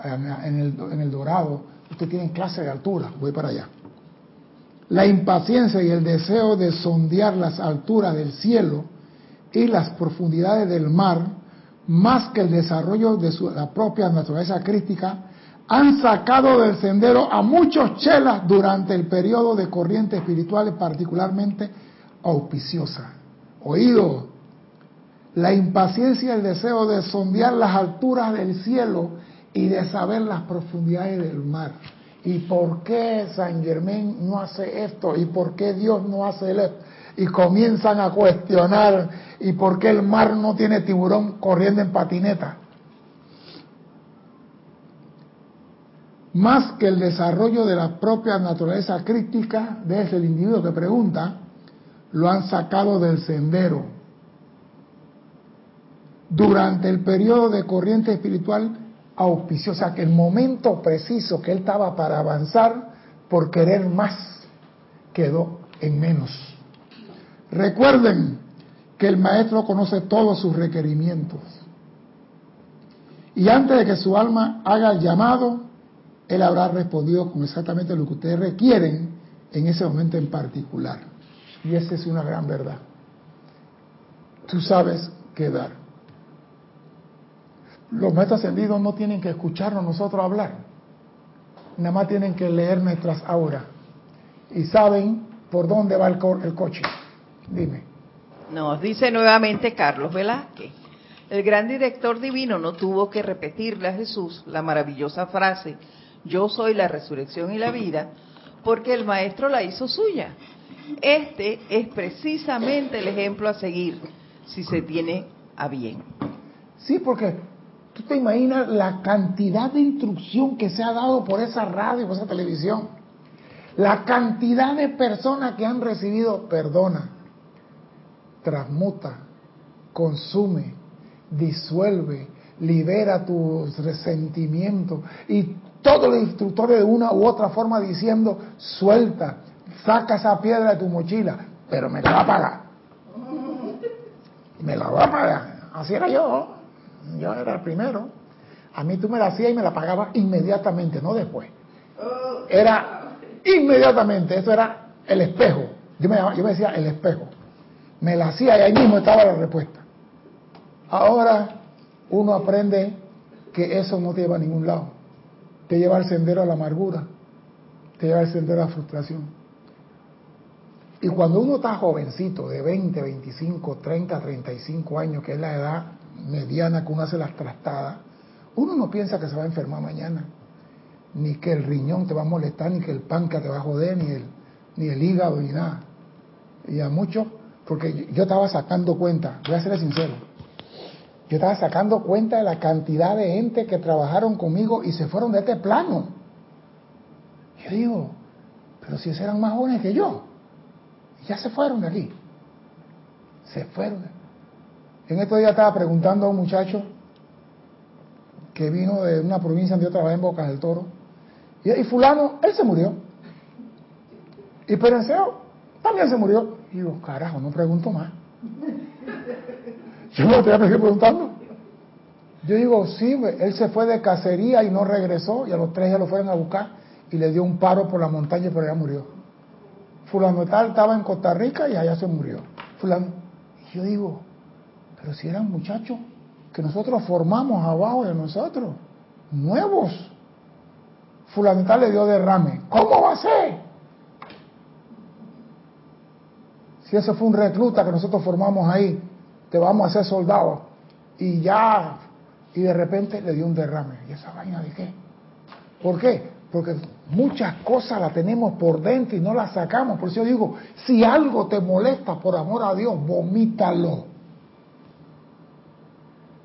en el, en el dorado, ustedes tienen clase de altura, voy para allá. La impaciencia y el deseo de sondear las alturas del cielo y las profundidades del mar, más que el desarrollo de su, la propia naturaleza crítica, han sacado del sendero a muchos chelas durante el periodo de corrientes espirituales particularmente auspiciosa. Oído, la impaciencia y el deseo de sondear las alturas del cielo y de saber las profundidades del mar. ¿Y por qué San Germán no hace esto? ¿Y por qué Dios no hace esto? Y comienzan a cuestionar, ¿y por qué el mar no tiene tiburón corriendo en patineta? Más que el desarrollo de la propia naturaleza crítica de ese individuo que pregunta, lo han sacado del sendero. Durante el periodo de corriente espiritual auspicio, o sea que el momento preciso que él estaba para avanzar por querer más quedó en menos. Recuerden que el maestro conoce todos sus requerimientos. Y antes de que su alma haga el llamado, él habrá respondido con exactamente lo que ustedes requieren en ese momento en particular. Y esa es una gran verdad. Tú sabes qué dar. Los maestros ascendidos no tienen que escucharnos nosotros hablar, nada más tienen que leer nuestras auras y saben por dónde va el, el coche. Dime. Nos dice nuevamente Carlos Velázquez. El gran director divino no tuvo que repetirle a Jesús la maravillosa frase, yo soy la resurrección y la vida, porque el maestro la hizo suya. Este es precisamente el ejemplo a seguir si se tiene a bien. Sí, porque ¿Tú te imaginas la cantidad de instrucción que se ha dado por esa radio, por esa televisión? La cantidad de personas que han recibido, perdona, transmuta, consume, disuelve, libera tus resentimientos y todos los instructores de una u otra forma diciendo, suelta, saca esa piedra de tu mochila, pero me la va a pagar. Me la va a pagar. Así era yo yo era el primero. A mí tú me la hacías y me la pagabas inmediatamente, no después. Era inmediatamente, eso era el espejo. Yo me, yo me decía el espejo. Me la hacía y ahí mismo estaba la respuesta. Ahora uno aprende que eso no te lleva a ningún lado. Te lleva al sendero a la amargura, te lleva al sendero a la frustración. Y cuando uno está jovencito, de 20, 25, 30, 35 años, que es la edad mediana que uno hace las trastadas, uno no piensa que se va a enfermar mañana, ni que el riñón te va a molestar, ni que el páncreas te va a joder, ni el, ni el hígado, ni nada. Y a muchos, porque yo estaba sacando cuenta, voy a ser sincero, yo estaba sacando cuenta de la cantidad de gente que trabajaron conmigo y se fueron de este plano. Yo digo, pero si eran más jóvenes que yo, ya se fueron de aquí. Se fueron. En estos días estaba preguntando a un muchacho que vino de una provincia donde yo trabajé en Boca del Toro. Y, y fulano, él se murió. Y Perenceo también se murió. Digo, carajo, no pregunto más. Yo preguntando. Yo digo, sí, él se fue de cacería y no regresó, y a los tres ya lo fueron a buscar y le dio un paro por la montaña y por allá murió. Fulano estaba en Costa Rica y allá se murió. Fulano. Y yo digo, pero si eran muchachos que nosotros formamos abajo de nosotros, nuevos. Fulano le dio derrame. ¿Cómo va a ser? Si ese fue un recluta que nosotros formamos ahí, te vamos a hacer soldado. Y ya y de repente le dio un derrame. ¿Y esa vaina de qué? ¿Por qué? Porque muchas cosas las tenemos por dentro y no las sacamos. Por eso yo digo, si algo te molesta por amor a Dios, vomítalo.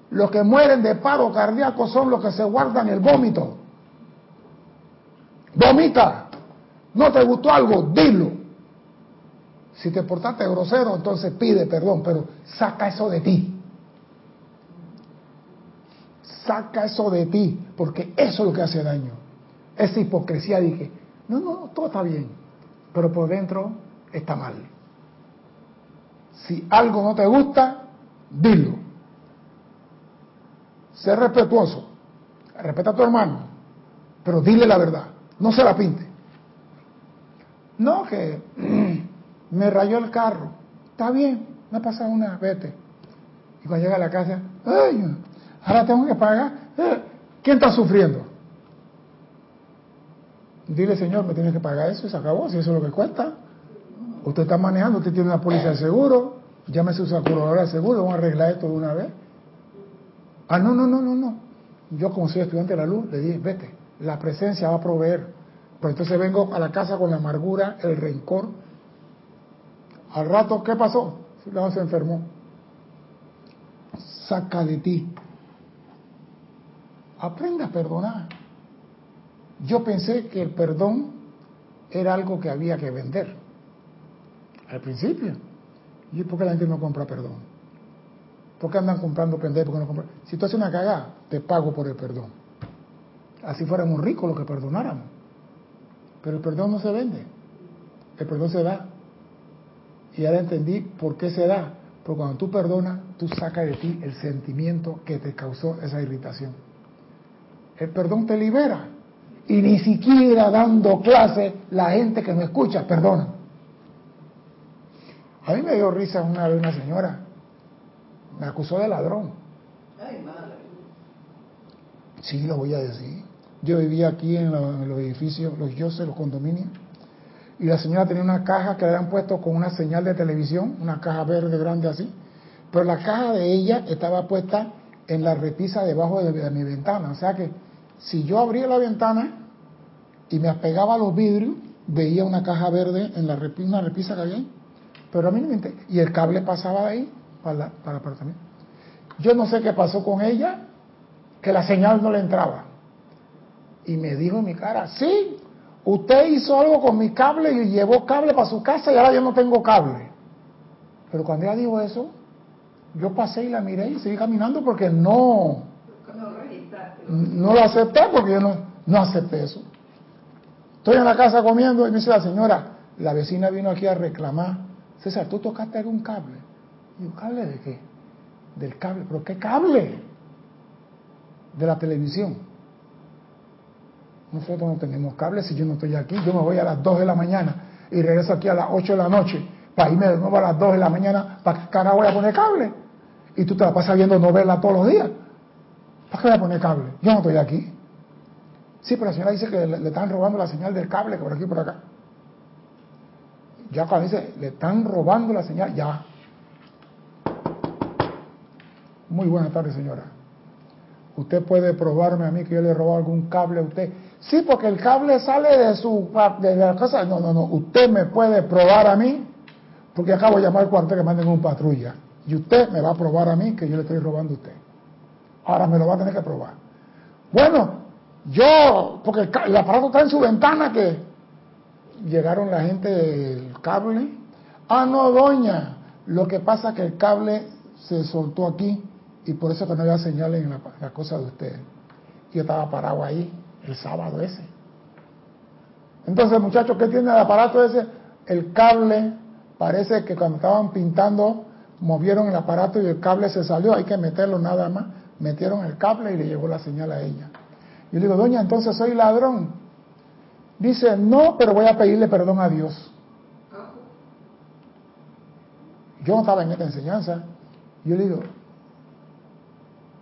Los que mueren de paro cardíaco son los que se guardan el vómito. Vomita. ¿No te gustó algo? Dilo. Si te portaste grosero, entonces pide perdón, pero saca eso de ti saca eso de ti, porque eso es lo que hace daño. Esa hipocresía que, no, no, todo está bien, pero por dentro está mal. Si algo no te gusta, dilo. Sé respetuoso, respeta a tu hermano, pero dile la verdad, no se la pinte. No, que me rayó el carro, está bien, no ha pasado una, vete. Y cuando llega a la casa, ay, ahora tengo que pagar. ¿Quién está sufriendo? Dile, Señor, me tienes que pagar eso y se acabó, si eso es lo que cuesta. Usted está manejando, usted tiene una póliza de seguro, llámese su aseguradora de seguro, vamos a arreglar esto de una vez. Ah, no, no, no, no, no. Yo como soy estudiante de la luz, le dije, vete, la presencia va a proveer. Pero entonces vengo a la casa con la amargura, el rencor. Al rato, ¿qué pasó? Si se enfermó. Saca de ti Aprenda a perdonar. Yo pensé que el perdón era algo que había que vender. Al principio. ¿Y por qué la gente no compra perdón? ¿Por qué andan comprando pendejo? no compran? Si tú haces una cagada, te pago por el perdón. Así fuéramos ricos los que perdonáramos. Pero el perdón no se vende. El perdón se da. Y ahora entendí por qué se da. Porque cuando tú perdonas, tú sacas de ti el sentimiento que te causó esa irritación. El perdón te libera. Y ni siquiera dando clase la gente que me escucha perdona. A mí me dio risa una vez una señora. Me acusó de ladrón. Ay, madre. Sí, lo voy a decir. Yo vivía aquí en, los edificios, los sé, los condominios. Y la señora tenía una caja que le habían puesto con una señal de televisión, una caja verde grande así. Pero la caja de ella estaba puesta en la repisa debajo de mi ventana. O sea que si yo abría la ventana y me apegaba a los vidrios, veía una caja verde en la repisa, una repisa que había ahí. Pero a mí no me interesa. Y el cable pasaba de ahí para, para el apartamento. Yo no sé qué pasó con ella, que la señal no le entraba. Y me dijo en mi cara, sí, usted hizo algo con mi cable y llevó cable para su casa y ahora yo no tengo cable. Pero cuando ella dijo eso, yo pasé y la miré y seguí caminando porque no, no lo acepté porque yo no, no acepté eso. Estoy en la casa comiendo y me dice la señora, la vecina vino aquí a reclamar, César, tú tocaste algún cable. Y yo, ¿cable de qué? Del cable, pero ¿qué cable? De la televisión. Nosotros no tenemos cable si yo no estoy aquí. Yo me voy a las 2 de la mañana y regreso aquí a las 8 de la noche para irme de nuevo a las 2 de la mañana. ¿Para qué cara voy a poner cable? Y tú te la pasas viendo novelas todos los días. ¿Para qué voy a poner cable? Yo no estoy aquí. Sí, pero la señora dice que le, están robando la señal del cable por aquí y por acá. Ya cuando dice, le están robando la señal, ya. Muy buena tarde, señora. Usted puede probarme a mí que yo le he robado algún cable a usted. Sí, porque el cable sale de su de la casa. No, no, no. Usted me puede probar a mí, porque acabo de llamar al cuartel que manden un patrulla. Y usted me va a probar a mí que yo le estoy robando a usted. Ahora me lo va a tener que probar. Bueno, yo, porque el, aparato está en su ventana que llegaron la gente del cable. Ah, no, doña, lo que pasa es que el cable se soltó aquí y por eso que no había señales en la, cosa de usted. yo estaba parado ahí el sábado ese. Entonces, muchachos, ¿qué tiene el aparato ese? El cable, parece que cuando estaban pintando, movieron el aparato y el cable se salió, hay que meterlo nada más. Metieron el cable y le llegó la señal a ella. Yo le digo, doña, entonces soy ladrón. Dice, no, pero voy a pedirle perdón a Dios. Yo no estaba en esta enseñanza. Yo le digo,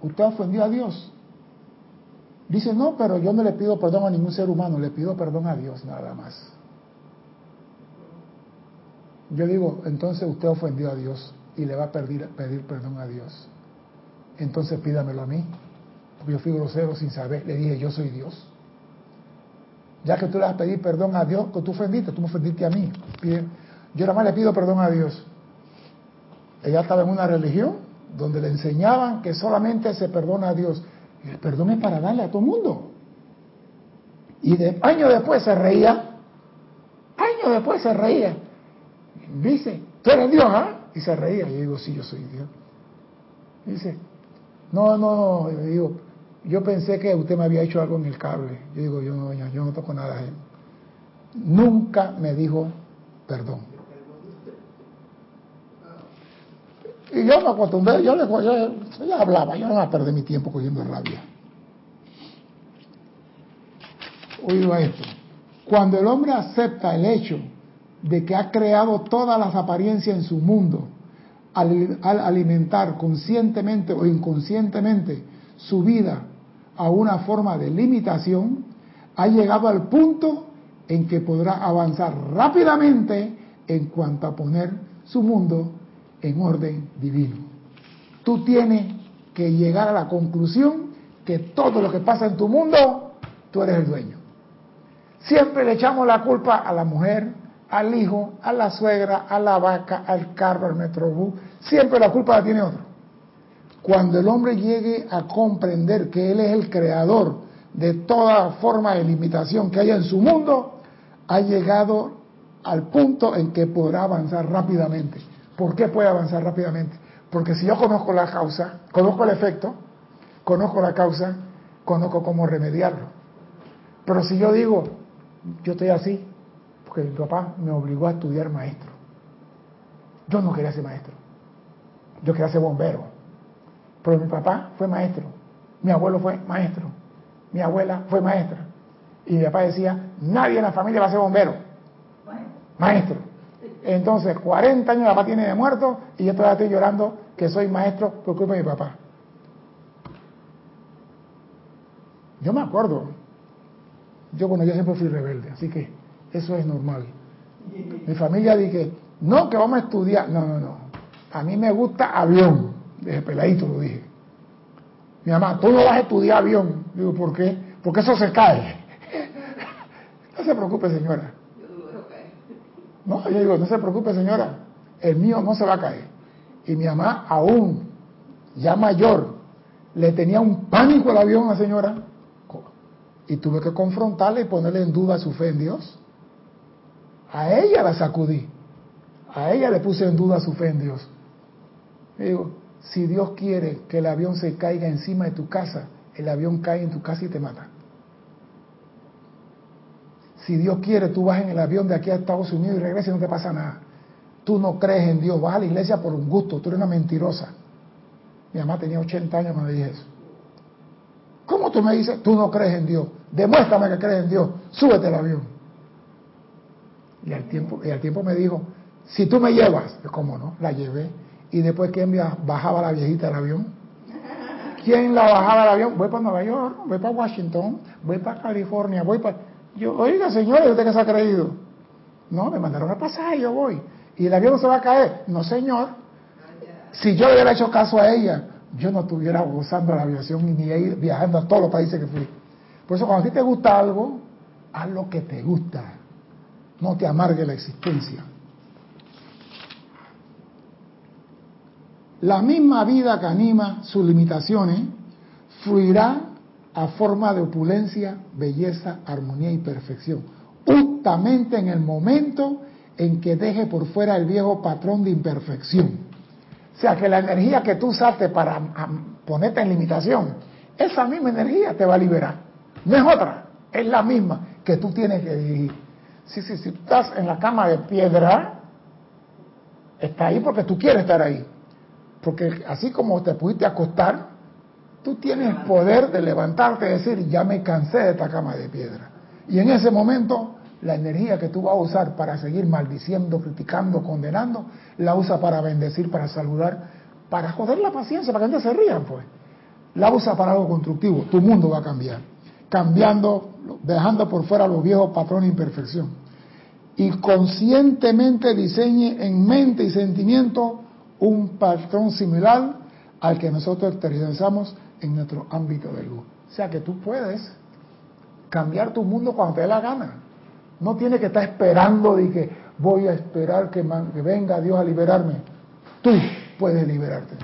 ¿usted ofendió a Dios? Dice, no, pero yo no le pido perdón a ningún ser humano, le pido perdón a Dios nada más. Yo digo, entonces usted ofendió a Dios y le va a pedir, perdón a Dios. Entonces pídamelo a mí, porque yo fui grosero sin saber. Le dije, yo soy Dios. Ya que tú le vas a pedir perdón a Dios, que tú ofendiste, tú me ofendiste a mí. Yo nada más le pido perdón a Dios. Ella estaba en una religión donde le enseñaban que solamente se perdona a Dios. El perdón es para darle a todo mundo. Y de, años después se reía. Años después se reía. Dice, tú eres Dios, ¿ah? Y se reía. Yo digo, sí, yo soy Dios. Dice, no, no, no. Yo digo, yo pensé que usted me había hecho algo en el cable. Yo digo, yo no, yo no toco nada. Nunca me dijo perdón. Y yo me acostumbré, yo, le, yo, hablaba, yo no a perder mi tiempo cogiendo rabia. Oiga esto, cuando el hombre acepta el hecho de que ha creado todas las apariencias en su mundo, al, al alimentar conscientemente o inconscientemente su vida a una forma de limitación, ha llegado al punto en que podrá avanzar rápidamente en cuanto a poner su mundo en orden divino. Tú tienes que llegar a la conclusión que todo lo que pasa en tu mundo, tú eres el dueño. Siempre le echamos la culpa a la mujer, al hijo, a la suegra, a la vaca, al carro, al metrobús. Siempre la culpa la tiene otro. Cuando el hombre llegue a comprender que él es el creador de toda forma de limitación que haya en su mundo, ha llegado al punto en que podrá avanzar rápidamente. ¿Por qué puede avanzar rápidamente? Porque si yo conozco la causa, conozco el efecto, conozco la causa, conozco cómo remediarlo. Pero si yo digo, yo estoy así, porque mi papá me obligó a estudiar maestro. Yo no quería ser maestro. Yo quería ser bombero. Pero mi papá fue maestro. Mi abuelo fue maestro. Mi abuela fue maestra. Y mi papá decía, nadie en la familia va a ser bombero. Maestro. Entonces, 40 años papá tiene de muerto y yo todavía estoy llorando que soy maestro por culpa de mi papá. Yo me acuerdo. Yo cuando yo siempre fui rebelde, así que eso es normal. Mi familia dije, no, que vamos a estudiar. No, no, no. A mí me gusta avión. Desde peladito lo dije. Mi mamá, tú no vas a estudiar avión. Digo, ¿por qué? Porque eso se cae. (laughs) no se preocupe, señora. No, yo digo, no se preocupe señora, el mío no se va a caer. Y mi mamá aún, ya mayor, le tenía un pánico al avión a la señora. Y tuve que confrontarle y ponerle en duda su fe en Dios. A ella la sacudí. A ella le puse en duda su fe en Dios. digo, si Dios quiere que el avión se caiga encima de tu casa, el avión cae en tu casa y te mata. Si Dios quiere, tú vas en el avión de aquí a Estados Unidos y regresas y no te pasa nada. Tú no crees en Dios, vas a la iglesia por un gusto, tú eres una mentirosa. Mi mamá tenía 80 años cuando dije eso. ¿Cómo tú me dices, tú no crees en Dios? Demuéstrame que crees en Dios, súbete al avión. Y al tiempo, y al tiempo me dijo, si tú me llevas, ¿cómo no? La llevé. Y después, ¿quién bajaba la viejita del avión? ¿Quién la bajaba del avión? Voy para Nueva York, voy para Washington, voy para California, voy para... Yo, oiga, señores, ¿usted qué se ha creído? No, me mandaron a pasar y yo voy. ¿Y el avión no se va a caer? No, señor. Si yo hubiera hecho caso a ella, yo no estuviera gozando la aviación ni viajando a todos los países que fui. Por eso cuando a ti te gusta algo, haz lo que te gusta. No te amargue la existencia. La misma vida que anima sus limitaciones fluirá a forma de opulencia, belleza, armonía y perfección. Justamente en el momento en que deje por fuera el viejo patrón de imperfección. O sea que la energía que tú usaste para ponerte en limitación esa misma energía te va a liberar. No es otra, es la misma que tú tienes que dirigir. Si, si, si estás en la cama de piedra, está ahí porque tú quieres estar ahí. Porque así como te pudiste acostar, tú tienes poder de levantarte y decir, ya me cansé de esta cama de piedra. Y en ese momento, la energía que tú vas a usar para seguir maldiciendo, criticando, condenando, la usa para bendecir, para saludar, para joder la paciencia, para que no se rían, pues. La usa para algo constructivo. Tu mundo va a cambiar. Cambiando, dejando por fuera los viejos patrones de imperfección. Y conscientemente diseñe en mente y sentimiento un patrón similar al que nosotros exteriorizamos en nuestro ámbito de luz. O sea que tú puedes cambiar tu mundo cuando te dé la gana. No tienes que estar esperando de que voy a esperar que, que venga Dios a liberarme. Tú puedes liberarte.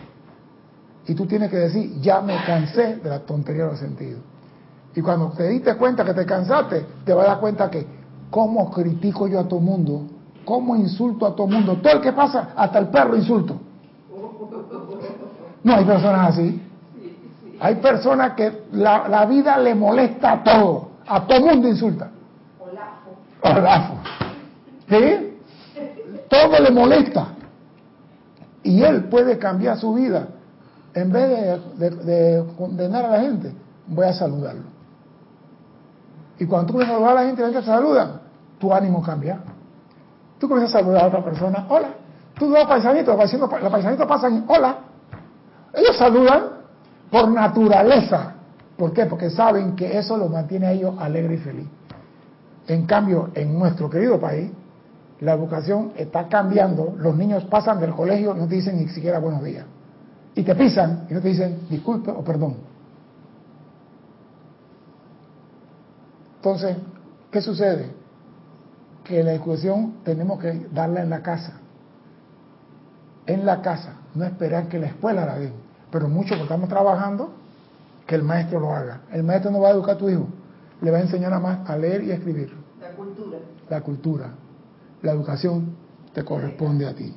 Y tú tienes que decir, ya me cansé de la tontería de los sentidos. Y cuando te diste cuenta que te cansaste, te vas a dar cuenta que, ¿cómo critico yo a todo mundo? ¿Cómo insulto a todo mundo? Todo el que pasa, hasta el perro insulto. No hay personas así. Hay personas que la, vida le molesta a todo. A todo mundo insulta. Olafo. ¿Sí? Todo le molesta. Y él puede cambiar su vida. En vez de, condenar a la gente, voy a saludarlo. Y cuando tú comienzas a saludar a la gente y la gente te saluda, tu ánimo cambia. Tú comienzas a saludar a otra persona, hola. Tú dos paisanitos, los paisanitos pasan, hola. Ellos saludan por naturaleza. ¿Por qué? Porque saben que eso los mantiene a ellos alegres y feliz. En cambio, en nuestro querido país, la educación está cambiando. Los niños pasan del colegio no te dicen ni siquiera buenos días. Y te pisan y no te dicen disculpe o perdón. Entonces, ¿qué sucede? Que la educación tenemos que darla en la casa. En la casa, no esperar que la escuela la den. Pero mucho que estamos trabajando, que el maestro lo haga. El maestro no va a educar a tu hijo, le va a enseñar nada más a leer y a escribir. La cultura. La cultura. La educación te corresponde a ti.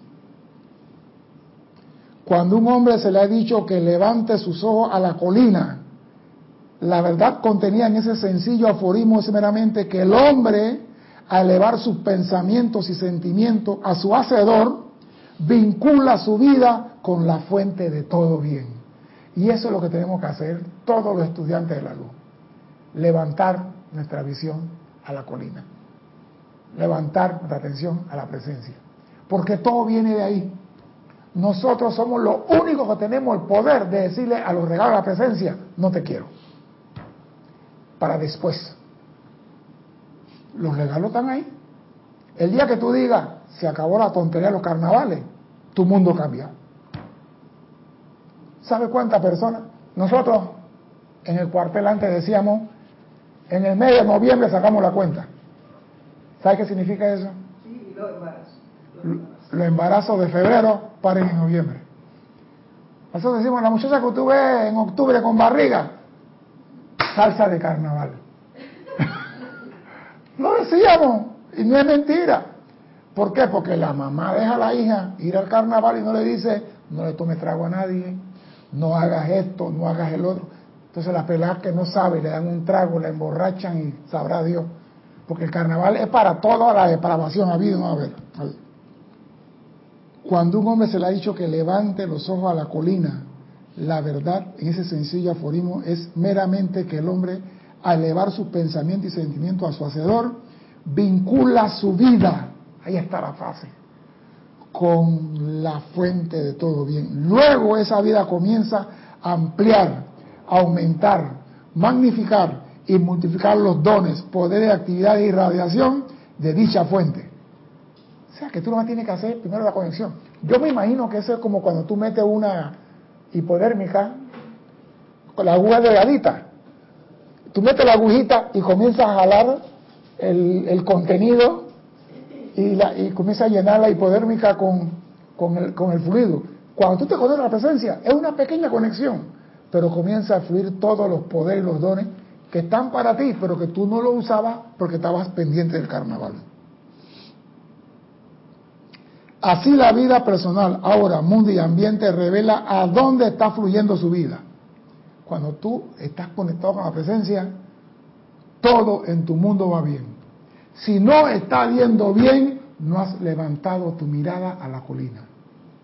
Cuando un hombre se le ha dicho que levante sus ojos a la colina, la verdad contenía en ese sencillo aforismo es meramente que el hombre, a elevar sus pensamientos y sentimientos a su hacedor, vincula su vida con la fuente de todo bien. Y eso es lo que tenemos que hacer todos los estudiantes de la luz. Levantar nuestra visión a la colina. Levantar nuestra atención a la presencia. Porque todo viene de ahí. Nosotros somos los únicos que tenemos el poder de decirle a los regalos de la presencia, no te quiero. Para después. Los regalos están ahí. El día que tú digas, se acabó la tontería de los carnavales, tu mundo cambia. ¿Sabe cuántas personas? Nosotros en el cuartel antes decíamos, en el mes de noviembre sacamos la cuenta. ¿Sabe qué significa eso? Sí, los embarazos. Los embarazos de febrero paren en noviembre. Nosotros decimos, la muchacha que tú ves en octubre con barriga, salsa de carnaval. (laughs) Lo decíamos, y no es mentira. ¿Por qué? Porque la mamá deja a la hija ir al carnaval y no le dice, no le tomes trago a nadie, no hagas esto, no hagas el otro. Entonces la pelada que no sabe, le dan un trago, la emborrachan y sabrá Dios. Porque el carnaval es para toda la depravación, habido no haber. Cuando un hombre se le ha dicho que levante los ojos a la colina, la verdad en ese sencillo aforismo es meramente que el hombre, al elevar sus pensamientos y sentimientos a su hacedor, vincula su vida Ahí está la fase. Con la fuente de todo bien. Luego esa vida comienza a ampliar, aumentar, magnificar y multiplicar los dones, poderes, actividad y radiación de dicha fuente. O sea que tú no tienes que hacer primero la conexión. Yo me imagino que eso es como cuando tú metes una hipodérmica con la aguja delgadita. Tú metes la agujita y comienzas a jalar el contenido y, la, y comienza a llenar la hipodérmica con, con, el, con el fluido. Cuando tú te conectas la presencia, es una pequeña conexión, pero comienza a fluir todos los poderes y los dones que están para ti, pero que tú no lo usabas porque estabas pendiente del carnaval. Así la vida personal, ahora, mundo y ambiente revela a dónde está fluyendo su vida. Cuando tú estás conectado con la presencia, todo en tu mundo va bien. Si no está viendo bien, no has levantado tu mirada a la colina.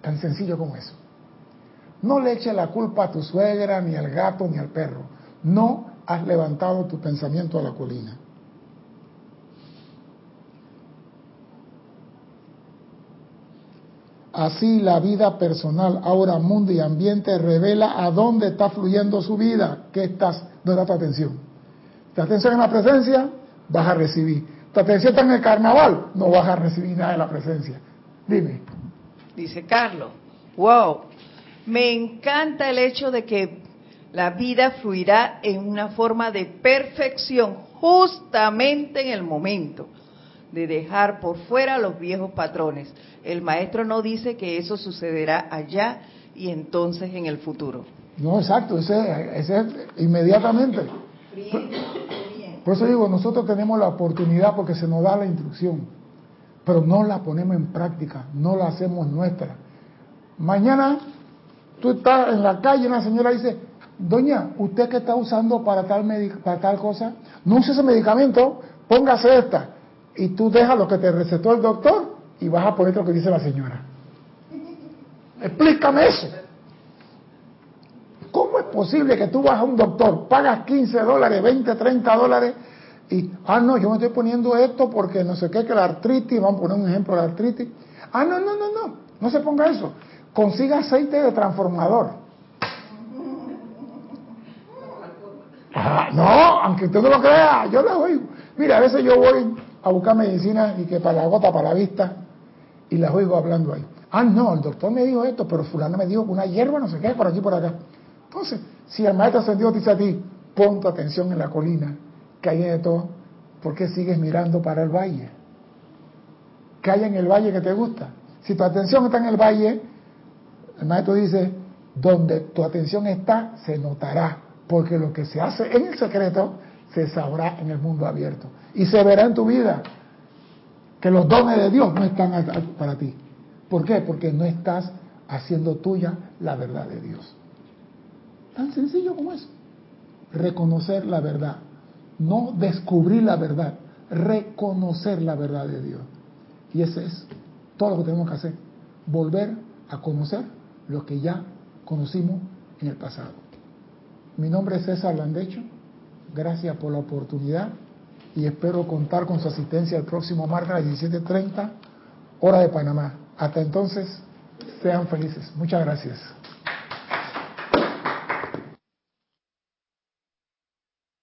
Tan sencillo como eso. No le eches la culpa a tu suegra, ni al gato, ni al perro. No has levantado tu pensamiento a la colina. Así la vida personal, ahora mundo y ambiente revela a dónde está fluyendo su vida, qué estás, dónde está tu atención. Tu atención en la presencia, vas a recibir. Atención está en el carnaval, no vas a recibir nada de la presencia. Dime. Dice Carlos, wow, me encanta el hecho de que la vida fluirá en una forma de perfección justamente en el momento de dejar por fuera los viejos patrones. El maestro no dice que eso sucederá allá y entonces en el futuro. No, exacto, ese, es inmediatamente. Por eso digo, nosotros tenemos la oportunidad porque se nos da la instrucción, pero no la ponemos en práctica, no la hacemos nuestra. Mañana tú estás en la calle y una señora dice, doña, ¿usted qué está usando para tal, para tal cosa? No use ese medicamento, póngase esta y tú dejas lo que te recetó el doctor y vas a poner lo que dice la señora. Explícame eso. ¿Cómo es posible que tú vas a un doctor, pagas 15 dólares, 20, 30 dólares y, ah, no, yo me estoy poniendo esto porque no sé qué, que la artritis, vamos a poner un ejemplo de la artritis. Ah, no, no, no, no, no se ponga eso. Consiga aceite de transformador. Ah, no, aunque usted no lo crea, yo le oigo. Mira, a veces yo voy a buscar medicina y que para la gota, para la vista, y las oigo hablando ahí. Ah, no, el doctor me dijo esto, pero fulano me dijo que una hierba no sé qué, por aquí, por acá. Entonces, si el maestro ascendido te dice a ti, pon tu atención en la colina, que de todo, ¿por qué sigues mirando para el valle? ¿Qué en el valle que te gusta? Si tu atención está en el valle, el maestro dice, donde tu atención está, se notará, porque lo que se hace en el secreto se sabrá en el mundo abierto y se verá en tu vida que los dones de Dios no están para ti. ¿Por qué? Porque no estás haciendo tuya la verdad de Dios. Tan sencillo como eso. Reconocer la verdad. No descubrir la verdad. Reconocer la verdad de Dios. Y ese es todo lo que tenemos que hacer. Volver a conocer lo que ya conocimos en el pasado. Mi nombre es César Landecho. Gracias por la oportunidad y espero contar con su asistencia el próximo martes a las 17.30, hora de Panamá. Hasta entonces, sean felices. Muchas gracias.